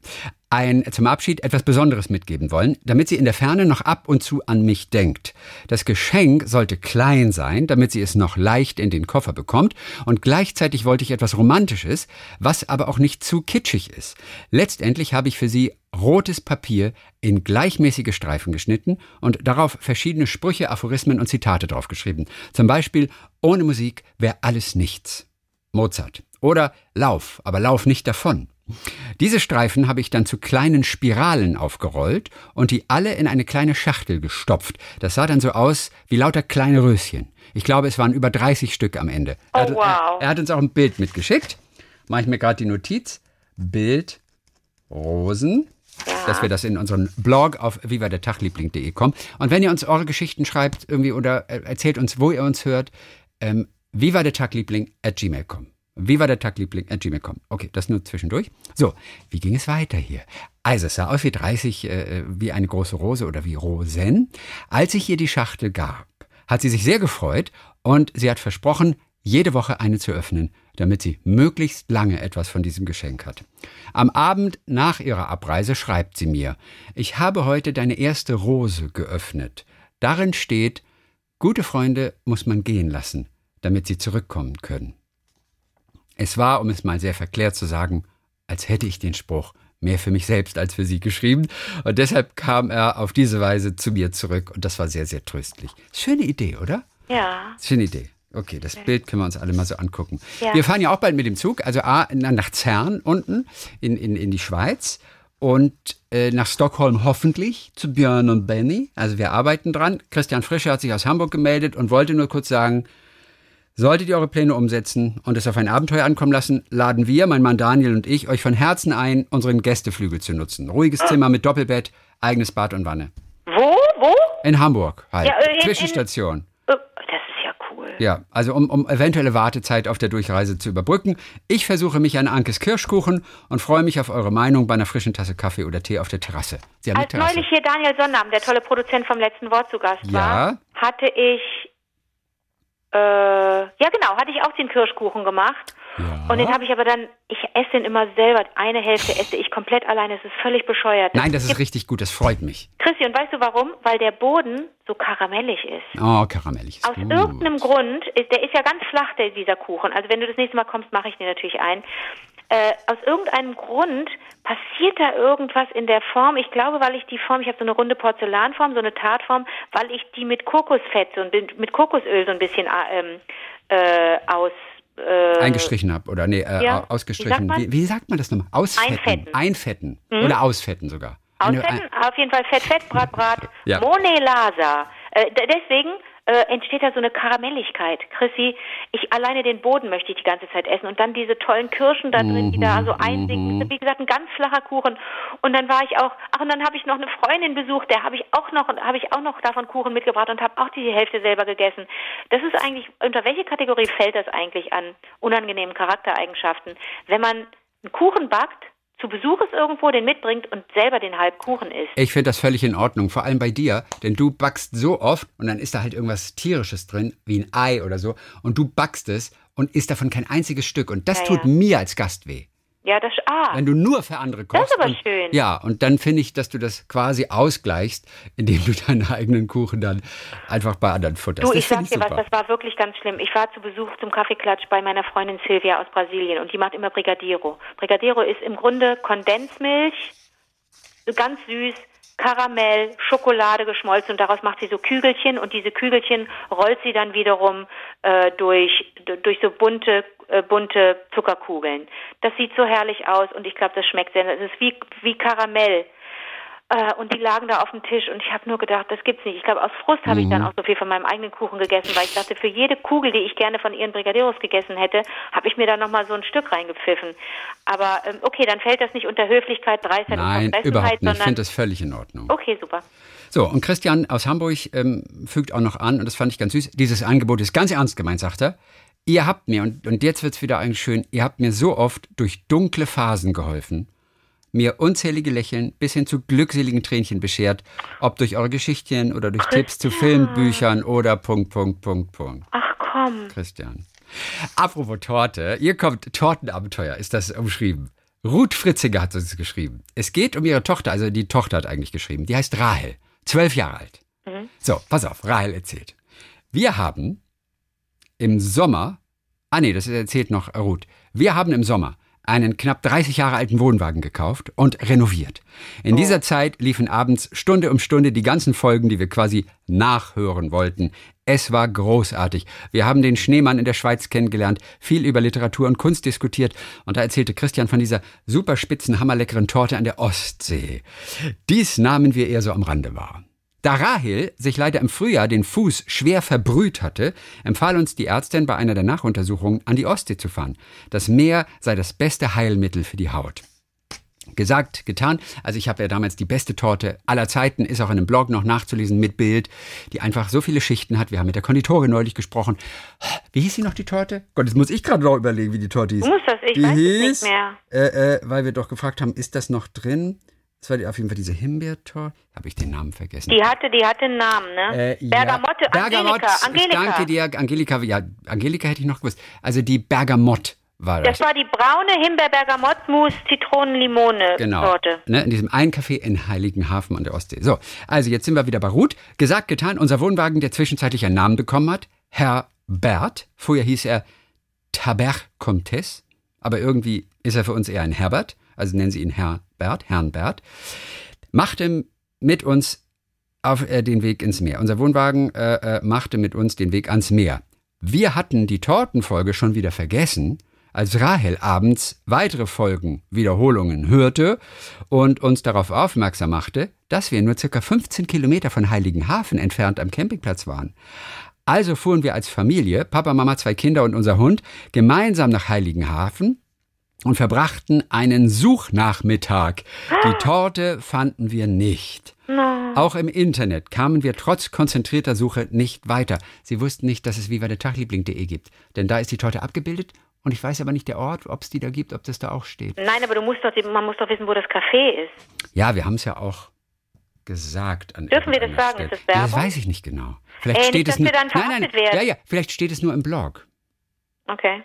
ein, zum Abschied etwas Besonderes mitgeben wollen, damit sie in der Ferne noch ab und zu an mich denkt. Das Geschenk sollte klein sein, damit sie es noch leicht in den Koffer bekommt und gleichzeitig wollte ich etwas Romantisches, was aber auch nicht zu kitschig ist. Letztendlich habe ich für sie rotes Papier in gleichmäßige Streifen geschnitten und darauf verschiedene Sprüche, Aphorismen und Zitate draufgeschrieben. Zum Beispiel, ohne Musik wäre alles nichts. Mozart. Oder Lauf, aber lauf nicht davon. Diese Streifen habe ich dann zu kleinen Spiralen aufgerollt und die alle in eine kleine Schachtel gestopft. Das sah dann so aus wie lauter kleine Röschen. Ich glaube, es waren über 30 Stück am Ende. Oh, er, hat, wow. er, er hat uns auch ein Bild mitgeschickt. Mache ich mir gerade die Notiz. Bild Rosen. Dass wir das in unseren Blog auf vivadertagliebling.de kommen. Und wenn ihr uns eure Geschichten schreibt irgendwie oder äh, erzählt uns, wo ihr uns hört, ähm, vivadertagliebling at gmail.com. Vivadertagliebling at gmail.com. Okay, das nur zwischendurch. So, wie ging es weiter hier? Also, es sah aus wie 30, äh, wie eine große Rose oder wie Rosen. Als ich ihr die Schachtel gab, hat sie sich sehr gefreut und sie hat versprochen, jede Woche eine zu öffnen, damit sie möglichst lange etwas von diesem Geschenk hat. Am Abend nach ihrer Abreise schreibt sie mir, ich habe heute deine erste Rose geöffnet. Darin steht, gute Freunde muss man gehen lassen, damit sie zurückkommen können. Es war, um es mal sehr verklärt zu sagen, als hätte ich den Spruch mehr für mich selbst als für sie geschrieben. Und deshalb kam er auf diese Weise zu mir zurück und das war sehr, sehr tröstlich. Schöne Idee, oder? Ja. Schöne Idee. Okay, das Bild können wir uns alle mal so angucken. Ja. Wir fahren ja auch bald mit dem Zug, also A, nach Zern unten in, in, in die Schweiz und äh, nach Stockholm hoffentlich zu Björn und Benny. Also wir arbeiten dran. Christian Frischer hat sich aus Hamburg gemeldet und wollte nur kurz sagen, Solltet ihr eure Pläne umsetzen und es auf ein Abenteuer ankommen lassen, laden wir, mein Mann Daniel und ich, euch von Herzen ein, unseren Gästeflügel zu nutzen. Ruhiges Zimmer mit Doppelbett, eigenes Bad und Wanne. Wo? Wo? In Hamburg halt. Ja, äh, in- Zwischenstation. Äh, Das ist ja cool. Ja, also um, um eventuelle Wartezeit auf der Durchreise zu überbrücken. Ich versuche mich an Ankes Kirschkuchen und freue mich auf eure Meinung bei einer frischen Tasse Kaffee oder Tee auf der Terrasse. Sie haben Als Terrasse. neulich hier Daniel Sonnam, der tolle Produzent vom letzten Wort zu Gast Ja. war, hatte ich, äh, ja genau, hatte ich auch den Kirschkuchen gemacht. Ja. Und den habe ich aber dann, ich esse den immer selber. Eine Hälfte esse ich komplett alleine. Es ist völlig bescheuert. Nein, das ist richtig gut, das freut mich. Christi, und weißt du warum? Weil der Boden so karamellig ist. Oh, karamellig. ist Aus gut. irgendeinem Grund, ist, der ist ja ganz flach, der, dieser Kuchen. Also wenn du das nächste Mal kommst, mache ich dir natürlich ein. Äh, aus irgendeinem Grund passiert da irgendwas in der Form. Ich glaube, weil ich die Form, ich habe so eine runde Porzellanform, so eine Tartform, weil ich die mit Kokosfett so ein, mit Kokosöl so ein bisschen äh, ähm, äh, aus äh, eingestrichen habe oder nee, äh, ja. ausgestrichen. Wie sagt, wie, wie sagt, man das nochmal? Ausfetten. Einfetten. Einfetten. Hm? Oder ausfetten sogar. Ausfetten, auf jeden Fall Fett, Fett, Brat, Brat. ja. Monelasa. Äh, deswegen äh, entsteht da so eine Karamelligkeit. Chrissy, ich alleine den Boden möchte ich die ganze Zeit essen und dann diese tollen Kirschen da drin, die da so mhm, einsinken. Mhm. Wie gesagt, ein ganz flacher Kuchen. Und dann war ich auch, ach und dann habe ich noch eine Freundin besucht, der habe ich auch noch, habe ich auch noch davon Kuchen mitgebracht und habe auch die Hälfte selber gegessen. Das ist eigentlich, unter welche Kategorie fällt das eigentlich an unangenehmen Charaktereigenschaften? Wenn man einen Kuchen backt, zu Besuch ist irgendwo, den mitbringt und selber den Halbkuchen isst. Ich finde das völlig in Ordnung, vor allem bei dir, denn du backst so oft und dann ist da halt irgendwas tierisches drin, wie ein Ei oder so, und du backst es und isst davon kein einziges Stück und das ja, tut ja. mir als Gast weh. Ja, das ah. Wenn du nur für andere kochst. Das ist aber und, schön. Ja, und dann finde ich, dass du das quasi ausgleichst, indem du deinen eigenen Kuchen dann einfach bei anderen futterst. Du, ich sag dir was, das war wirklich ganz schlimm. Ich war zu Besuch zum Kaffeeklatsch bei meiner Freundin Silvia aus Brasilien und die macht immer Brigadeiro. Brigadeiro ist im Grunde Kondensmilch, ganz süß, Karamell, Schokolade geschmolzen und daraus macht sie so Kügelchen und diese Kügelchen rollt sie dann wiederum äh, durch, durch so bunte, äh, bunte Zuckerkugeln. Das sieht so herrlich aus und ich glaube, das schmeckt sehr. Es ist wie, wie Karamell. Äh, und die lagen da auf dem Tisch und ich habe nur gedacht, das gibt's nicht. Ich glaube, aus Frust habe ich dann mhm. auch so viel von meinem eigenen Kuchen gegessen, weil ich dachte, für jede Kugel, die ich gerne von ihren Brigadeiros gegessen hätte, habe ich mir dann nochmal so ein Stück reingepfiffen. Aber ähm, okay, dann fällt das nicht unter Höflichkeit, Dreistheit Nein, und überhaupt nicht. Ich finde das völlig in Ordnung. Okay, super. So, und Christian aus Hamburg ähm, fügt auch noch an, und das fand ich ganz süß, dieses Angebot ist ganz ernst gemeint, sagt er. Ihr habt mir, und, und jetzt wird's wieder eigentlich schön, ihr habt mir so oft durch dunkle Phasen geholfen mir unzählige Lächeln bis hin zu glückseligen Tränchen beschert, ob durch eure Geschichten oder durch Christian. Tipps zu Filmbüchern oder Punkt, Punkt, Punkt, Punkt. Ach komm. Christian. Apropos Torte, ihr kommt, Tortenabenteuer ist das umschrieben. Ruth Fritziger hat uns geschrieben. Es geht um ihre Tochter, also die Tochter hat eigentlich geschrieben. Die heißt Rahel, zwölf Jahre alt. Mhm. So, pass auf, Rahel erzählt. Wir haben im Sommer, ah nee, das erzählt noch Ruth. Wir haben im Sommer einen knapp 30 Jahre alten Wohnwagen gekauft und renoviert. In oh. dieser Zeit liefen abends Stunde um Stunde die ganzen Folgen, die wir quasi nachhören wollten. Es war großartig. Wir haben den Schneemann in der Schweiz kennengelernt, viel über Literatur und Kunst diskutiert und da erzählte Christian von dieser superspitzen, hammerleckeren Torte an der Ostsee. Dies nahmen wir eher so am Rande wahr. Da Rahel sich leider im Frühjahr den Fuß schwer verbrüht hatte, empfahl uns die Ärztin bei einer der Nachuntersuchungen an die Ostsee zu fahren. Das Meer sei das beste Heilmittel für die Haut. Gesagt, getan. Also ich habe ja damals die beste Torte aller Zeiten, ist auch in einem Blog noch nachzulesen mit Bild, die einfach so viele Schichten hat. Wir haben mit der Konditorin neulich gesprochen. Wie hieß sie noch, die Torte? Gott, jetzt muss ich gerade noch überlegen, wie die Torte hieß. Du musst das, ich die weiß hieß, nicht mehr. Äh, äh, weil wir doch gefragt haben, ist das noch drin? Das war auf jeden Fall diese Himbeertor. Habe ich den Namen vergessen? Die hatte, die hatte einen Namen, ne? Äh, Bergamotte, ja, Bergamott, Angelika, Angelika. Danke dir, Angelika. Ja, Angelika hätte ich noch gewusst. Also die Bergamott war das. Das war die braune Himbeer-Bergamott-Mousse Zitronen-Limone genau. Sorte. Ne, in diesem einen Café in Heiligenhafen an der Ostsee. So, also jetzt sind wir wieder bei Ruth. Gesagt, getan, unser Wohnwagen, der zwischenzeitlich einen Namen bekommen hat. Herr Bert. Vorher hieß er Tabert Comtesse. Aber irgendwie ist er für uns eher ein Herbert. Also nennen Sie ihn Herr Bert, Herrn Bert, machte mit uns auf äh, den Weg ins Meer. Unser Wohnwagen äh, äh, machte mit uns den Weg ans Meer. Wir hatten die Tortenfolge schon wieder vergessen, als Rahel abends weitere Folgen, Wiederholungen hörte und uns darauf aufmerksam machte, dass wir nur circa 15 Kilometer von Heiligenhafen entfernt am Campingplatz waren. Also fuhren wir als Familie, Papa, Mama, zwei Kinder und unser Hund, gemeinsam nach Heiligenhafen und verbrachten einen Suchnachmittag. Die Torte fanden wir nicht. No. Auch im Internet kamen wir trotz konzentrierter Suche nicht weiter. Sie wussten nicht, dass es Viva der Tagliebling.de gibt. Denn da ist die Torte abgebildet und ich weiß aber nicht der Ort, ob es die da gibt, ob das da auch steht. Nein, aber du musst doch, man muss doch wissen, wo das Café ist. Ja, wir haben es ja auch gesagt. Dürfen wir das sagen? Stelle. Ist das Werbung? Das weiß ich nicht genau. Vielleicht Ey, steht nicht, es nur. Nein, nein, werden. ja, ja. Vielleicht steht es nur im Blog. Okay.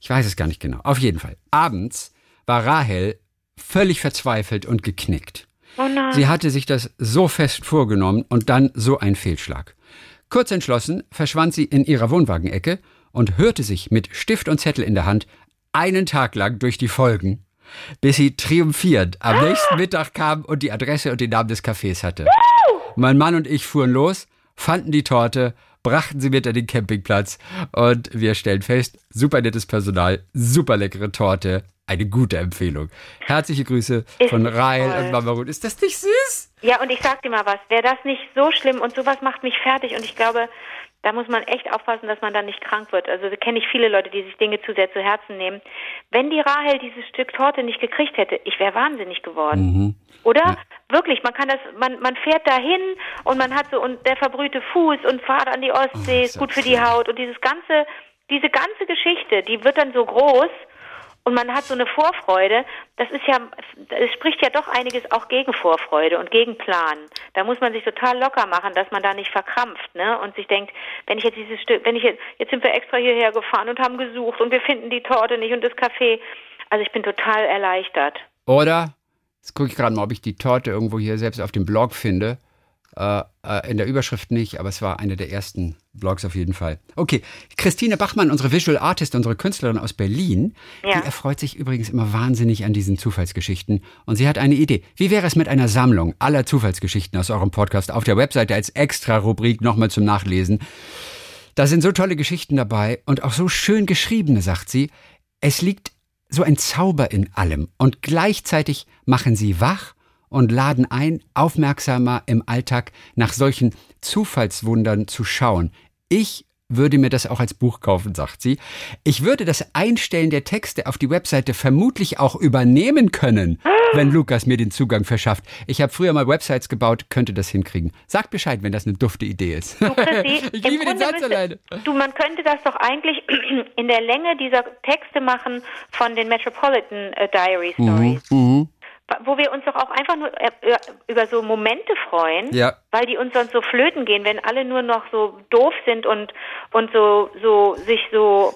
Ich weiß es gar nicht genau. Auf jeden Fall. Abends war Rahel völlig verzweifelt und geknickt. Oh. Sie hatte sich das so fest vorgenommen und dann so ein Fehlschlag. Kurz entschlossen verschwand sie in ihrer Wohnwagenecke und hörte sich mit Stift und Zettel in der Hand einen Tag lang durch die Folgen, bis sie triumphierend am nächsten Mittag kam und die Adresse und den Namen des Cafés hatte. Mein Mann und ich fuhren los, fanden die Torte, brachten sie mit an den Campingplatz und wir stellen fest, super nettes Personal, super leckere Torte, eine gute Empfehlung. Herzliche Grüße Ist von Rahel toll. und Mama Ruth. Ist das nicht süß? Ja, und ich sag dir mal was, wäre das nicht so schlimm und sowas macht mich fertig und ich glaube, da muss man echt aufpassen, dass man dann nicht krank wird. Also da kenne ich viele Leute, die sich Dinge zu sehr zu Herzen nehmen. Wenn die Rahel dieses Stück Torte nicht gekriegt hätte, ich wäre wahnsinnig geworden. Oder? Wirklich, man kann das, man, man fährt dahin und man hat so und der verbrühte Fuß und fahrt an die Ostsee, ist gut für die Haut und dieses ganze, diese ganze Geschichte, die wird dann so groß und man hat so eine Vorfreude, das ist ja, es spricht ja doch einiges auch gegen Vorfreude und gegen Planen. Da muss man sich total locker machen, dass man da nicht verkrampft, ne? Und sich denkt, wenn ich jetzt dieses Stück, wenn ich jetzt, jetzt sind wir extra hierher gefahren und haben gesucht und wir finden die Torte nicht und das Café. Also ich bin total erleichtert. Oder, jetzt gucke ich gerade mal, ob ich die Torte irgendwo hier selbst auf dem Blog finde. Äh, äh, in der Überschrift nicht, aber es war eine der ersten Blogs auf jeden Fall. Okay, Christine Bachmann, unsere Visual Artist, unsere Künstlerin aus Berlin, Ja. die erfreut sich übrigens immer wahnsinnig an diesen Zufallsgeschichten. Und sie hat eine Idee. Wie wäre es mit einer Sammlung aller Zufallsgeschichten aus eurem Podcast auf der Webseite als Extra-Rubrik nochmal zum Nachlesen? Da sind so tolle Geschichten dabei und auch so schön geschriebene, sagt sie. Es liegt so ein Zauber in allem und gleichzeitig machen sie wach und laden ein, aufmerksamer im Alltag nach solchen Zufallswundern zu schauen. Ich würde mir das auch als Buch kaufen, sagt sie. Ich würde das Einstellen der Texte auf die Webseite vermutlich auch übernehmen können, wenn Lukas mir den Zugang verschafft. Ich habe früher mal Websites gebaut, könnte das hinkriegen. Sagt Bescheid, wenn das eine dufte Idee ist. Du, ich liebe den Grunde Satz müsste- alleine. Du, man könnte das doch eigentlich in der Länge dieser Texte machen von den Metropolitan äh, Diary Stories. Mhm. Wo wir uns doch auch einfach nur äh, äh, über so Momente freuen, Ja. weil die uns sonst so flöten gehen, wenn alle nur noch so doof sind und, und so, so, sich so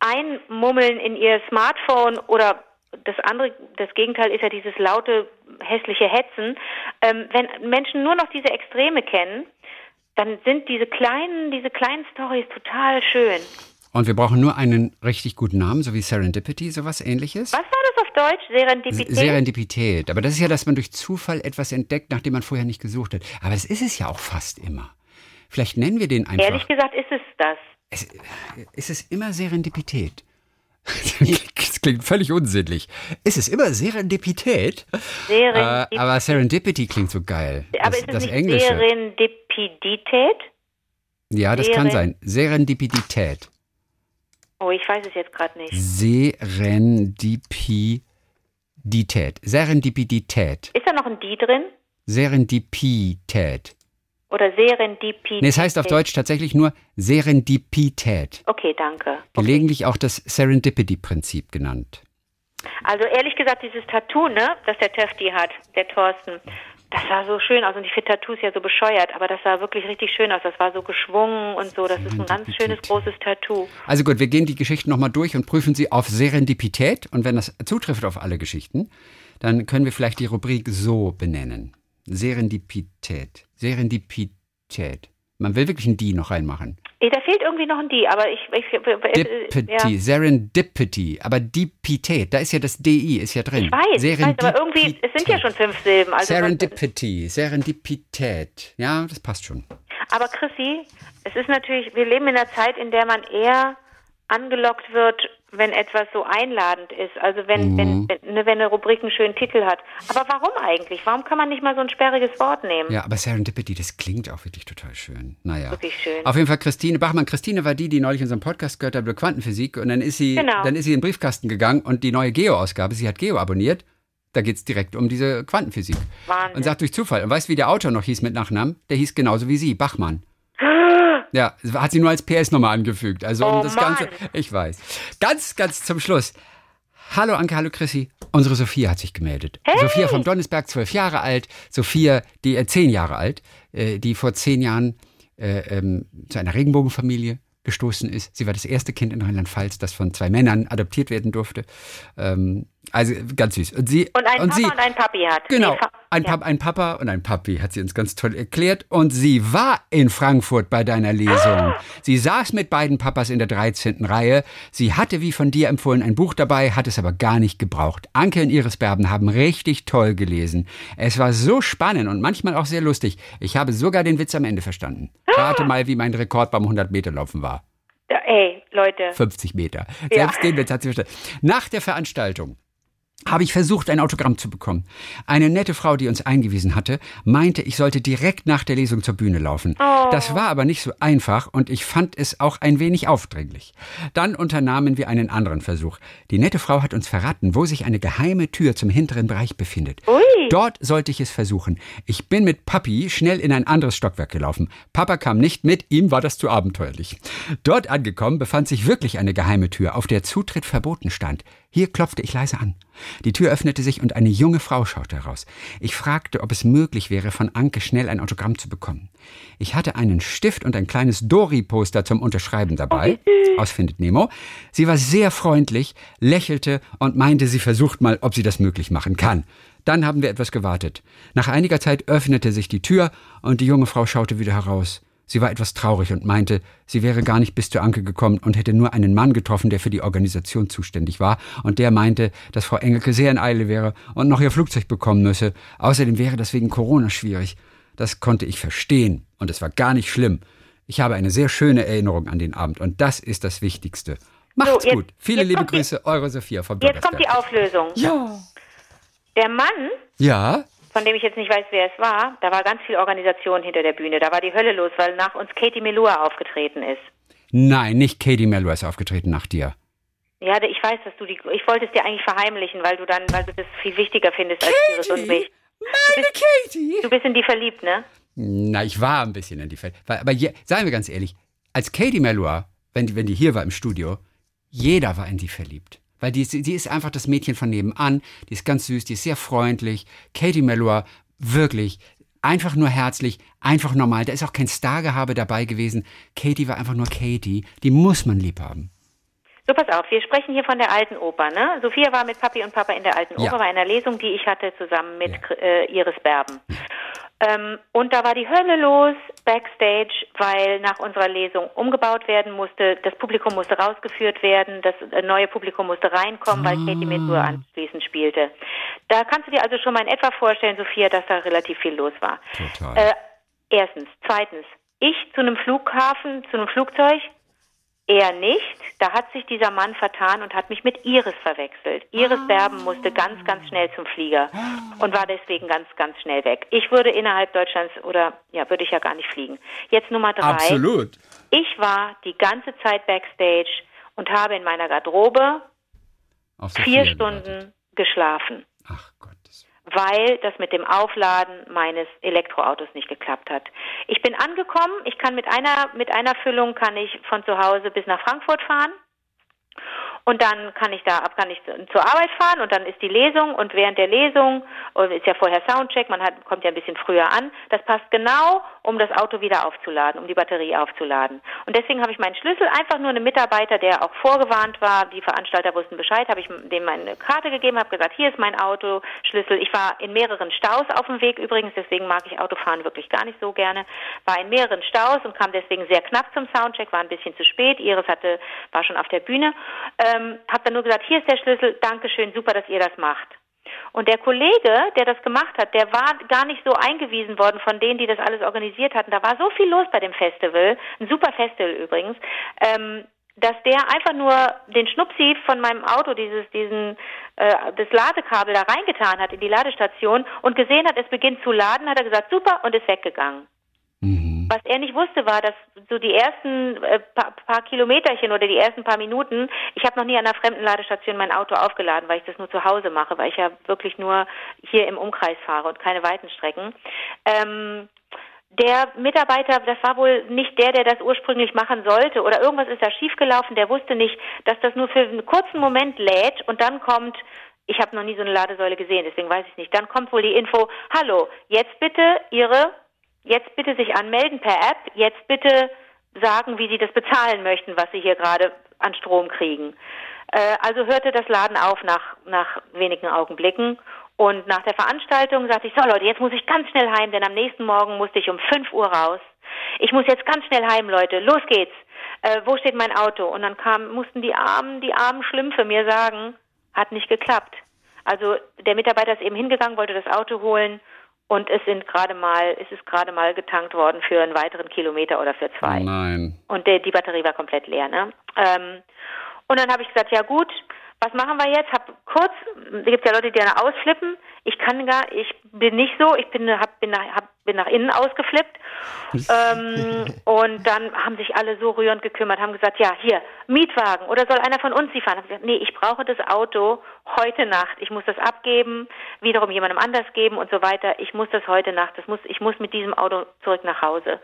einmummeln in ihr Smartphone oder das andere, das Gegenteil ist ja dieses laute, hässliche Hetzen. Ähm, wenn Menschen nur noch diese Extreme kennen, dann sind diese kleinen, diese kleinen Stories total schön. Und wir brauchen nur einen richtig guten Namen, so wie Serendipity, sowas ähnliches. Was war das Deutsch? Serendipität? Serendipität. Aber das ist ja, dass man durch Zufall etwas entdeckt, nachdem man vorher nicht gesucht hat. Aber das ist es ja auch fast immer. Vielleicht nennen wir den einfach. Ehrlich gesagt ist es das. Es, ist es immer Serendipität? Das klingt völlig unsinnlich. Ist es immer Serendipität? Serendip Äh, aber Serendipity klingt so geil. aber das, ist es das nicht Englische. Serendipität? ja, das kann Seren- sein. Serendipität. Oh, ich weiß es jetzt gerade nicht. Serendipität. Serendipität. Ist da noch ein Die drin? Serendipität. Oder Serendipität? Nee, es heißt auf Deutsch tatsächlich nur Serendipität. Okay, danke. Gelegentlich auch das Serendipity-Prinzip genannt. Also ehrlich gesagt, dieses Tattoo, ne, das der Töfti hat, der Thorsten, das sah so schön aus. Und ich finde Tattoos ja so bescheuert, aber das sah wirklich richtig schön aus. Das war so geschwungen und so. Das ist ein ganz schönes, großes Tattoo. Also gut, wir gehen die Geschichten nochmal durch und prüfen sie auf Serendipität. Und wenn das zutrifft auf alle Geschichten, dann können wir vielleicht die Rubrik so benennen. Serendipität. Serendipität. Man will wirklich ein Die noch reinmachen. Da fehlt irgendwie noch ein Die, aber ich... ich äh, Dipity, ja. Serendipity. Aber Dipität, da ist ja das DI, ist ja drin. Ich weiß, ich weiß, aber irgendwie, es sind ja schon fünf Silben. Also Serendipity, Serendipität. Ja, das passt schon. Aber Chrissy, es ist natürlich, wir leben in einer Zeit, in der man eher angelockt wird, wenn etwas so einladend ist. Also wenn, wenn, wenn, ne, wenn eine Rubrik einen schönen Titel hat. Aber warum eigentlich? Warum kann man nicht mal so ein sperriges Wort nehmen? Ja, aber Serendipity, das klingt auch wirklich total schön. Naja. Wirklich schön. Auf jeden Fall Christine Bachmann. Christine war die, die neulich unseren Podcast gehört hat über Quantenphysik. Und dann ist sie, Genau. dann ist sie in den Briefkasten gegangen und die neue Geo-Ausgabe, sie hat Geo abonniert. Da geht es direkt um diese Quantenphysik. Wahnsinn. Und sagt durch Zufall. Und weißt du, wie der Autor noch hieß mit Nachnamen? Der hieß genauso wie sie, Bachmann. Ja, hat sie nur als PS nochmal angefügt. Also um Oh das Mann. Ganze. Ich weiß. Ganz, ganz zum Schluss. Hallo Anke, hallo Chrissy. Unsere Sophia hat sich gemeldet. Sophia vom Donnesberg, zwölf Jahre alt. Sophia, die äh, zehn Jahre alt, äh, die vor zehn Jahren äh, ähm, zu einer Regenbogenfamilie gestoßen ist. Sie war das erste Kind in Rheinland-Pfalz, das von zwei Männern adoptiert werden durfte. Ähm, also ganz süß. Und sie Und einen Papa sie, und einen Papi hat. Genau. Ein, Pap ein Papa und ein Papi, hat sie uns ganz toll erklärt. Und sie war in Frankfurt bei deiner Lesung. Sie saß mit beiden Papas in der 13. Reihe. Sie hatte, wie von dir empfohlen, ein Buch dabei, hat es aber gar nicht gebraucht. Anke und Iris Berben haben richtig toll gelesen. Es war so spannend und manchmal auch sehr lustig. Ich habe sogar den Witz am Ende verstanden. Rate mal, wie mein Rekord beim 100-Meter-Laufen war. Ja, ey, Leute. 50 Meter. Selbst ja. den Witz hat sie verstanden. Nach der Veranstaltung habe ich versucht, ein Autogramm zu bekommen. Eine nette Frau, die uns eingewiesen hatte, meinte, ich sollte direkt nach der Lesung zur Bühne laufen. Oh. Das war aber nicht so einfach und ich fand es auch ein wenig aufdringlich. Dann unternahmen wir einen anderen Versuch. Die nette Frau hat uns verraten, wo sich eine geheime Tür zum hinteren Bereich befindet. Ui. Dort sollte ich es versuchen. Ich bin mit Papi schnell in ein anderes Stockwerk gelaufen. Papa kam nicht mit, ihm war das zu abenteuerlich. Dort angekommen befand sich wirklich eine geheime Tür, auf der Zutritt verboten stand. Hier klopfte ich leise an. Die Tür öffnete sich und eine junge Frau schaute heraus. Ich fragte, ob es möglich wäre, von Anke schnell ein Autogramm zu bekommen. Ich hatte einen Stift und ein kleines Dori-Poster zum Unterschreiben dabei. Aus Findet Nemo. Sie war sehr freundlich, lächelte und meinte, sie versucht mal, ob sie das möglich machen kann. Dann haben wir etwas gewartet. Nach einiger Zeit öffnete sich die Tür und die junge Frau schaute wieder heraus. Sie war etwas traurig und meinte, sie wäre gar nicht bis zur Anke gekommen und hätte nur einen Mann getroffen, der für die Organisation zuständig war, und der meinte, dass Frau Engelke sehr in Eile wäre und noch ihr Flugzeug bekommen müsse. Außerdem wäre das wegen Corona schwierig. Das konnte ich verstehen, und es war gar nicht schlimm. Ich habe eine sehr schöne Erinnerung an den Abend, und das ist das Wichtigste. Macht's so, jetzt, gut. Viele liebe Grüße, die, eure Sophia vom Jetzt kommt die Auflösung. Ja. Der Mann ja von dem ich jetzt nicht weiß, wer es war, da war ganz viel Organisation hinter der Bühne. Da war die Hölle los, weil nach uns Katie Melua aufgetreten ist. Nein, nicht Katie Melua ist aufgetreten nach dir. Ja, ich weiß, dass du die. Ich wollte es dir eigentlich verheimlichen, weil du dann, weil du das viel wichtiger findest als Iris und mich. Meine du bist, Katie! Du bist in die verliebt, ne? Na, ich war ein bisschen in die verliebt. Aber je, seien wir ganz ehrlich, als Katie Melua, wenn die, wenn die hier war im Studio, jeder war in sie verliebt. Weil die, die ist einfach das Mädchen von nebenan. Die ist ganz süß, die ist sehr freundlich. Katie Melua, wirklich einfach nur herzlich, einfach normal. Da ist auch kein Stargehabe dabei gewesen. Katie war einfach nur Katie. Die muss man lieb haben. So, pass auf, wir sprechen hier von der alten Oper, ne? Sophia war mit Papi und Papa in der alten Oper ja. bei einer Lesung, die ich hatte zusammen mit ja. äh, Iris Berben. Ähm, und da war die Hölle los backstage, weil nach unserer Lesung umgebaut werden musste. Das Publikum musste rausgeführt werden, das äh, neue Publikum musste reinkommen, weil Katie Metzur ah. anschließend spielte. Da kannst du dir also schon mal in etwa vorstellen, Sophia, dass da relativ viel los war. Total. Äh, erstens. Zweitens. Ich zu einem Flughafen, zu einem Flugzeug, er nicht. Da hat sich dieser Mann vertan und hat mich mit Iris verwechselt. Iris ah. Berben musste ganz, ganz schnell zum Flieger und war deswegen ganz, ganz schnell weg. Ich würde innerhalb Deutschlands oder ja, würde ich ja gar nicht fliegen. Jetzt Nummer drei. Absolut. Ich war die ganze Zeit backstage und habe in meiner Garderobe vier Stunden geschlafen. Ach Gott weil das mit dem Aufladen meines Elektroautos nicht geklappt hat. Ich bin angekommen, ich kann mit einer, mit einer Füllung kann ich von zu Hause bis nach Frankfurt fahren und dann kann ich da ab, kann ich zur Arbeit fahren und dann ist die Lesung und während der Lesung ist ja vorher Soundcheck, man hat, kommt ja ein bisschen früher an. Das passt genau, um das Auto wieder aufzuladen, um die Batterie aufzuladen. Und deswegen habe ich meinen Schlüssel einfach nur einem Mitarbeiter, der auch vorgewarnt war, die Veranstalter wussten Bescheid, habe ich dem meine Karte gegeben, habe gesagt, hier ist mein Autoschlüssel. Ich war in mehreren Staus auf dem Weg übrigens, deswegen mag ich Autofahren wirklich gar nicht so gerne. War in mehreren Staus und kam deswegen sehr knapp zum Soundcheck, war ein bisschen zu spät. Iris hatte war schon auf der Bühne. Äh, ähm, habe dann nur gesagt, hier ist der Schlüssel, Dankeschön, super, dass ihr das macht. Und der Kollege, der das gemacht hat, der war gar nicht so eingewiesen worden von denen, die das alles organisiert hatten. Da war so viel los bei dem Festival, ein super Festival übrigens, ähm, dass der einfach nur den Schnupsi von meinem Auto, dieses, diesen, äh, das Ladekabel da reingetan hat in die Ladestation und gesehen hat, es beginnt zu laden, hat er gesagt, super, und ist weggegangen. Mhm. Was er nicht wusste, war, dass so die ersten äh, paar, paar, Kilometerchen oder die ersten paar Minuten, ich habe noch nie an einer fremden Ladestation mein Auto aufgeladen, weil ich das nur zu Hause mache, weil ich ja wirklich nur hier im Umkreis fahre und keine weiten Strecken. Ähm, der Mitarbeiter, das war wohl nicht der, der das ursprünglich machen sollte oder irgendwas ist da schiefgelaufen, der wusste nicht, dass das nur für einen kurzen Moment lädt und dann kommt, ich habe noch nie so eine Ladesäule gesehen, deswegen weiß ich nicht, dann kommt wohl die Info, hallo, jetzt bitte Ihre Jetzt bitte sich anmelden per App. Jetzt bitte sagen, wie Sie das bezahlen möchten, was Sie hier gerade an Strom kriegen. Äh, also hörte das Laden auf nach, nach wenigen Augenblicken Und nach der Veranstaltung sagte ich, so Leute, jetzt muss ich ganz schnell heim, denn am nächsten Morgen musste ich um 5 Uhr raus. Ich muss jetzt ganz schnell heim, Leute. Los geht's. Äh, wo steht mein Auto? Und dann kam, mussten die armen, die armen Schlümpfe mir sagen, hat nicht geklappt. Also der Mitarbeiter ist eben hingegangen, wollte das Auto holen und es sind gerade mal, es ist gerade mal getankt worden für einen weiteren Kilometer oder für zwei. Oh nein. Und der, die Batterie war komplett leer. Ne? Ähm, und dann habe ich gesagt, ja gut, was machen wir jetzt? Hab kurz, es gibt ja Leute, die dann ausflippen. Ich kann gar, ich bin nicht so, ich bin, hab, bin, nach, hab, bin nach innen ausgeflippt. ähm, und dann haben sich alle so rührend gekümmert, haben gesagt, ja, hier, Mietwagen oder soll einer von uns sie fahren? Ich gesagt, nee, ich brauche das Auto heute Nacht. Ich muss das abgeben, wiederum jemandem anders geben und so weiter. Ich muss das heute Nacht, das muss, ich muss mit diesem Auto zurück nach Hause.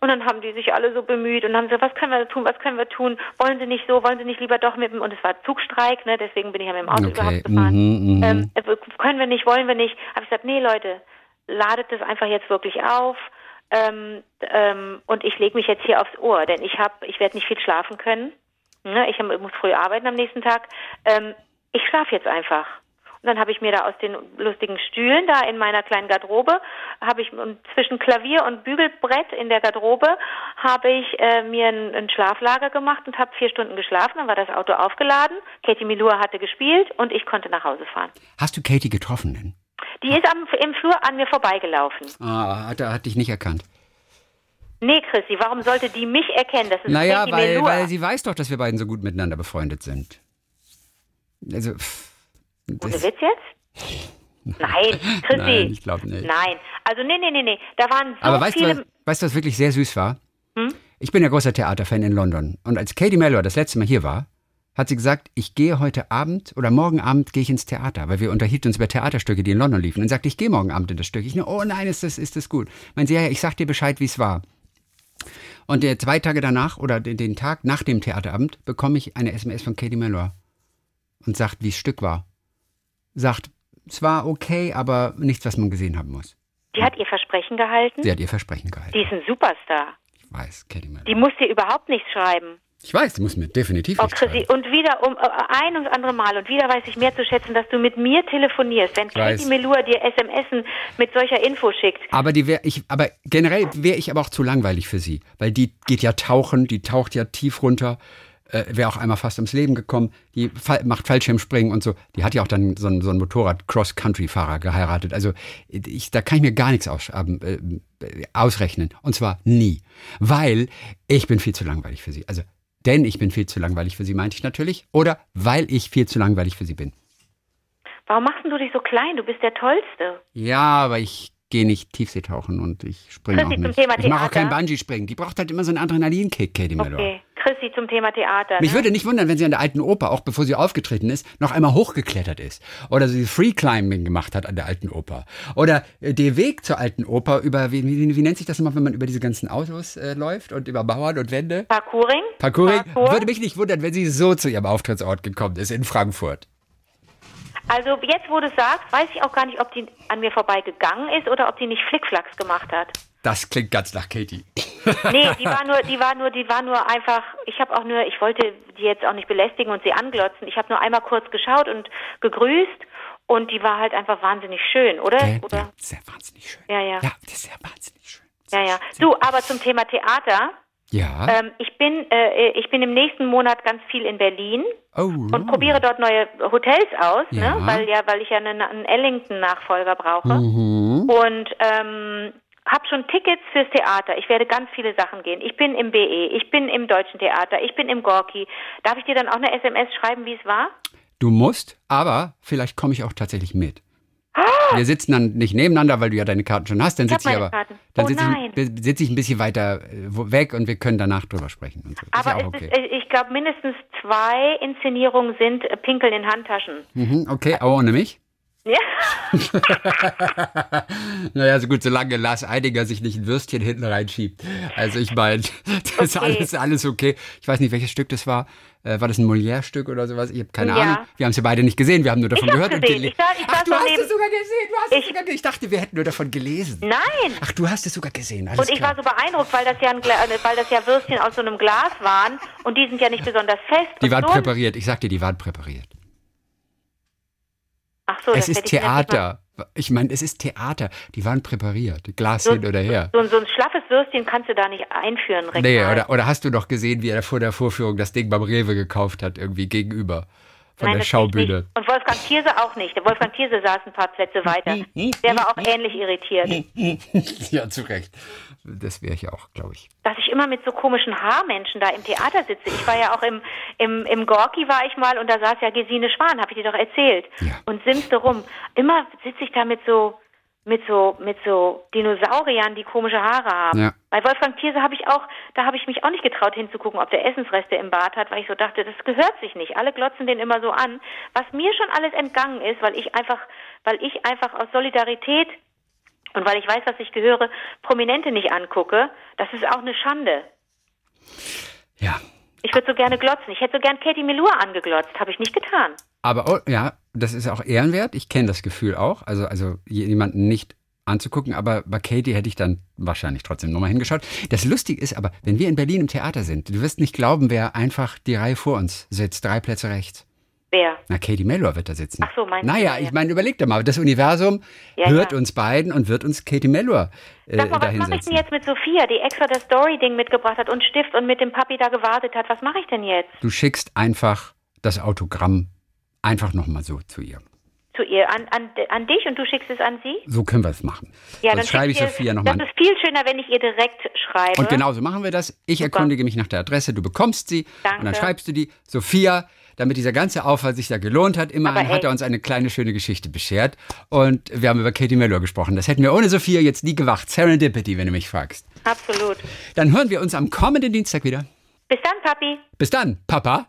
Und dann haben die sich alle so bemüht und haben gesagt, was können wir tun, was können wir tun? Wollen sie nicht so, wollen sie nicht lieber doch mit dem, und es war Zugstreik, ne, deswegen bin ich ja mit dem Auto Okay, überhaupt gefahren. mhm, mhm. Ähm, äh, können wir nicht, wollen wir nicht? Habe ich gesagt, nee Leute, ladet das einfach jetzt wirklich auf. Ähm, ähm, und ich lege mich jetzt hier aufs Ohr, denn ich habe, ich werde nicht viel schlafen können. Ne? Ich, hab, ich muss früh arbeiten am nächsten Tag. Ähm, ich schlafe jetzt einfach. Und dann habe ich mir da aus den lustigen Stühlen da in meiner kleinen Garderobe, habe ich zwischen Klavier und Bügelbrett in der Garderobe, habe ich äh, mir ein, ein Schlaflager gemacht und habe vier Stunden geschlafen. Dann war das Auto aufgeladen. Katie Milua hatte gespielt und ich konnte nach Hause fahren. Hast du Katie getroffen denn? Die ist am, im Flur an mir vorbeigelaufen. Ah, hat, hat dich nicht erkannt. Nee, Chrissy, warum sollte die mich erkennen? Das ist Naja, Katie weil, Melua. weil sie weiß doch, dass wir beiden so gut miteinander befreundet sind. Also, Ohne Witz jetzt? Nein, Chrissy. Nein, ich glaub nicht. Nein, also nee, nee, nee, nee. Da waren so aber weißt du, viele... was, weißt du, was wirklich sehr süß war? Hm? Ich bin ja großer Theaterfan in London. Und als Katie Mellor das letzte Mal hier war, hat sie gesagt, ich gehe heute Abend oder morgen Abend gehe ich ins Theater, weil wir unterhielten uns über Theaterstücke, die in London liefen. Und sagte, ich gehe morgen Abend in das Stück. Ich nur, oh nein, ist das, ist das gut. Meinen sie, ja, ja, ich sag dir Bescheid, wie es war. Und der zwei Tage danach oder den, den Tag nach dem Theaterabend bekomme ich eine SMS von Katie Mellor und sagt, wie das Stück war. Sagt, es war okay, aber nichts, was man gesehen haben muss. Die hat ihr Versprechen gehalten. Sie hat ihr Versprechen gehalten. Die ist ein Superstar. Ich weiß, Katie Mellor. Die muss dir überhaupt nichts schreiben. Ich weiß, sie muss mir definitiv Oh, nicht Chrissy, schreiben. und wieder um äh, ein und andere Mal und wieder weiß ich mehr zu schätzen, dass du mit mir telefonierst. Wenn. Katie Melua dir SMSen mit solcher Info schickt. Aber die wär ich, aber generell wäre ich aber auch zu langweilig für sie, weil die geht ja tauchen, die taucht ja tief runter, äh, wäre auch einmal fast ums Leben gekommen, die fall, macht Fallschirmspringen und so. Die hat ja auch dann so ein, so Motorrad-Cross-Country-Fahrer geheiratet. Also ich, da kann ich mir gar nichts aus, ähm, äh, ausrechnen. Und zwar nie. Weil ich bin viel zu langweilig für sie. Also, denn ich bin viel zu langweilig für sie, meinte ich natürlich. Oder weil ich viel zu langweilig für sie bin. Warum machst du dich so klein? Du bist der Tollste. Ja, aber ich gehe nicht Tiefseetauchen und ich springe auch nicht. Ich mache auch keinen Theater. Bungee-Springen. Die braucht halt immer so einen Adrenalinkick, Katie Mellor. Okay. Chrissy zum Thema Theater. Mich ne? würde nicht wundern, wenn sie an der alten Oper, auch bevor sie aufgetreten ist, noch einmal hochgeklettert ist. Oder sie Free Climbing gemacht hat an der alten Oper. Oder äh, der Weg zur alten Oper über, wie, wie, wie nennt sich das nochmal, wenn man über diese ganzen Autos äh, läuft und über Mauern und Wände? Parkouring? Parkouring. Parkour? Würde mich nicht wundern, wenn sie so zu ihrem Auftrittsort gekommen ist in Frankfurt. Also jetzt, wo du sagst, weiß ich auch gar nicht, ob die an mir vorbeigegangen ist oder ob die nicht Flickflacks gemacht hat. Das klingt ganz nach Katie. Nee, die war nur, die war nur, die war nur einfach, ich habe auch nur, ich wollte die jetzt auch nicht belästigen und sie anglotzen. Ich habe nur einmal kurz geschaut und gegrüßt und die war halt einfach wahnsinnig schön, oder? Gell? oder? Ja, sehr wahnsinnig schön. Ja, ja. Ja, sehr wahnsinnig schön. Ja, ja. Du, aber zum Thema Theater. Ja. Ähm, ich bin, äh, ich bin im nächsten Monat ganz viel in Berlin oh, und probiere dort neue Hotels aus, Ja. ne? weil ja, weil ich ja einen, einen Ellington-Nachfolger brauche. Mhm. Und ähm, habe schon Tickets fürs Theater. Ich werde ganz viele Sachen gehen. Ich bin im BE, ich bin im Deutschen Theater, ich bin im Gorki. Darf ich dir dann auch eine SMS schreiben, wie es war? Du musst, aber vielleicht komme ich auch tatsächlich mit. Wir sitzen dann nicht nebeneinander, weil du ja deine Karten schon hast. Dann Ich sitze ich meine aber, Karten. dann Oh sitze ich, sitze ich ein bisschen weiter äh, weg und wir können danach drüber sprechen. So. Aber ja okay. ist, äh, ich glaube, mindestens zwei Inszenierungen sind äh, Pinkeln in Handtaschen. mhm, okay, aber ohne mich? Ja? Naja, so gut, solange Lars Eidinger sich nicht ein Würstchen hinten reinsschiebt. Also ich meine, das ist Okay. alles, alles okay. Ich weiß nicht, welches Stück das war. Äh, war das ein Molière-Stück oder sowas? Ich habe keine Ja. Ahnung. Wir haben es ja beide nicht gesehen. Wir haben nur davon hab's gehört. und gesehen. Ich ich Ach, du hast es sogar gesehen. Du hast es Ich- sogar, ich dachte, wir hätten nur davon gelesen. Nein. Ach, du hast es sogar gesehen. Alles Und ich klar. war so beeindruckt, weil das ja ein, äh, weil das ja Würstchen aus so einem Glas waren und die sind ja nicht besonders fest. Die waren so präpariert. Ich sagte, die waren präpariert. Ach so, es ist Theater. Ich meine, es ist Theater. Die waren präpariert. Glas hin oder her. So, so ein schlaffes Würstchen kannst du da nicht einführen, rektal. Nee, oder, oder hast du doch gesehen, wie er vor der Vorführung das Ding beim Rewe gekauft hat, irgendwie gegenüber von Nein, der Schaubühne? Und Wolfgang Thierse auch nicht. Der Wolfgang Thierse saß ein paar Plätze weiter. Der war auch ähnlich irritiert. ja, zu Recht. Das wäre ich auch, glaube ich. Dass ich immer mit so komischen Haarmenschen da im Theater sitze. Ich war ja auch im, im, im Gorki war ich mal und da saß ja Gesine Schwan, habe ich dir doch erzählt. Ja. Und simste rum. Immer sitze ich da mit so mit so mit so Dinosauriern, die komische Haare haben. Ja. Bei Wolfgang Thierse habe ich auch, da habe ich mich auch nicht getraut hinzugucken, ob der Essensreste im Bad hat, weil ich so dachte, das gehört sich nicht. Alle glotzen den immer so an, was mir schon alles entgangen ist, weil ich einfach, weil ich einfach aus Solidarität und weil ich weiß, dass ich gehöre, Prominente nicht angucke. Das ist auch eine Schande. Ja. Ich würde so gerne glotzen. Ich hätte so gern Katie Melua angeglotzt, habe ich nicht getan. Aber oh, ja, das ist auch ehrenwert. Ich kenne das Gefühl auch. Also, also jemanden nicht anzugucken, aber bei Katie hätte ich dann wahrscheinlich trotzdem nochmal hingeschaut. Das Lustige ist aber, wenn wir in Berlin im Theater sind, du wirst nicht glauben, wer einfach die Reihe vor uns sitzt, drei Plätze rechts. Wer? Na, Katie Mellor wird da sitzen. Ach so, meinst du, Naja, ja. ich meine, überleg dir mal, das Universum Ja, hört ja. uns beiden und wird uns Katie Mellor äh, Sag mal, was mache ich denn jetzt mit Sophia, die extra das Story-Ding mitgebracht hat und Stift und mit dem Papi da gewartet hat? Was mache ich denn jetzt Du schickst einfach das Autogramm einfach nochmal so zu ihr. zu ihr? An, an, an dich und du schickst es an sie? So können wir es machen. Ja, Sonst schreibe ich Sophia nochmal Das ist viel schöner, wenn ich ihr direkt schreibe. Und genauso machen wir das. Ich Super. erkundige mich nach der Adresse, du bekommst sie Danke. und dann schreibst du die. Sophia, damit dieser ganze Aufwand sich da gelohnt hat, immerhin hat er uns eine kleine schöne Geschichte beschert. Und wir haben über Katie Mellor gesprochen. Das hätten wir ohne Sophia jetzt nie gemacht. Serendipity, wenn du mich fragst. Absolut. Dann hören wir uns am kommenden Dienstag wieder. Bis dann, Papi. Bis dann, Papa.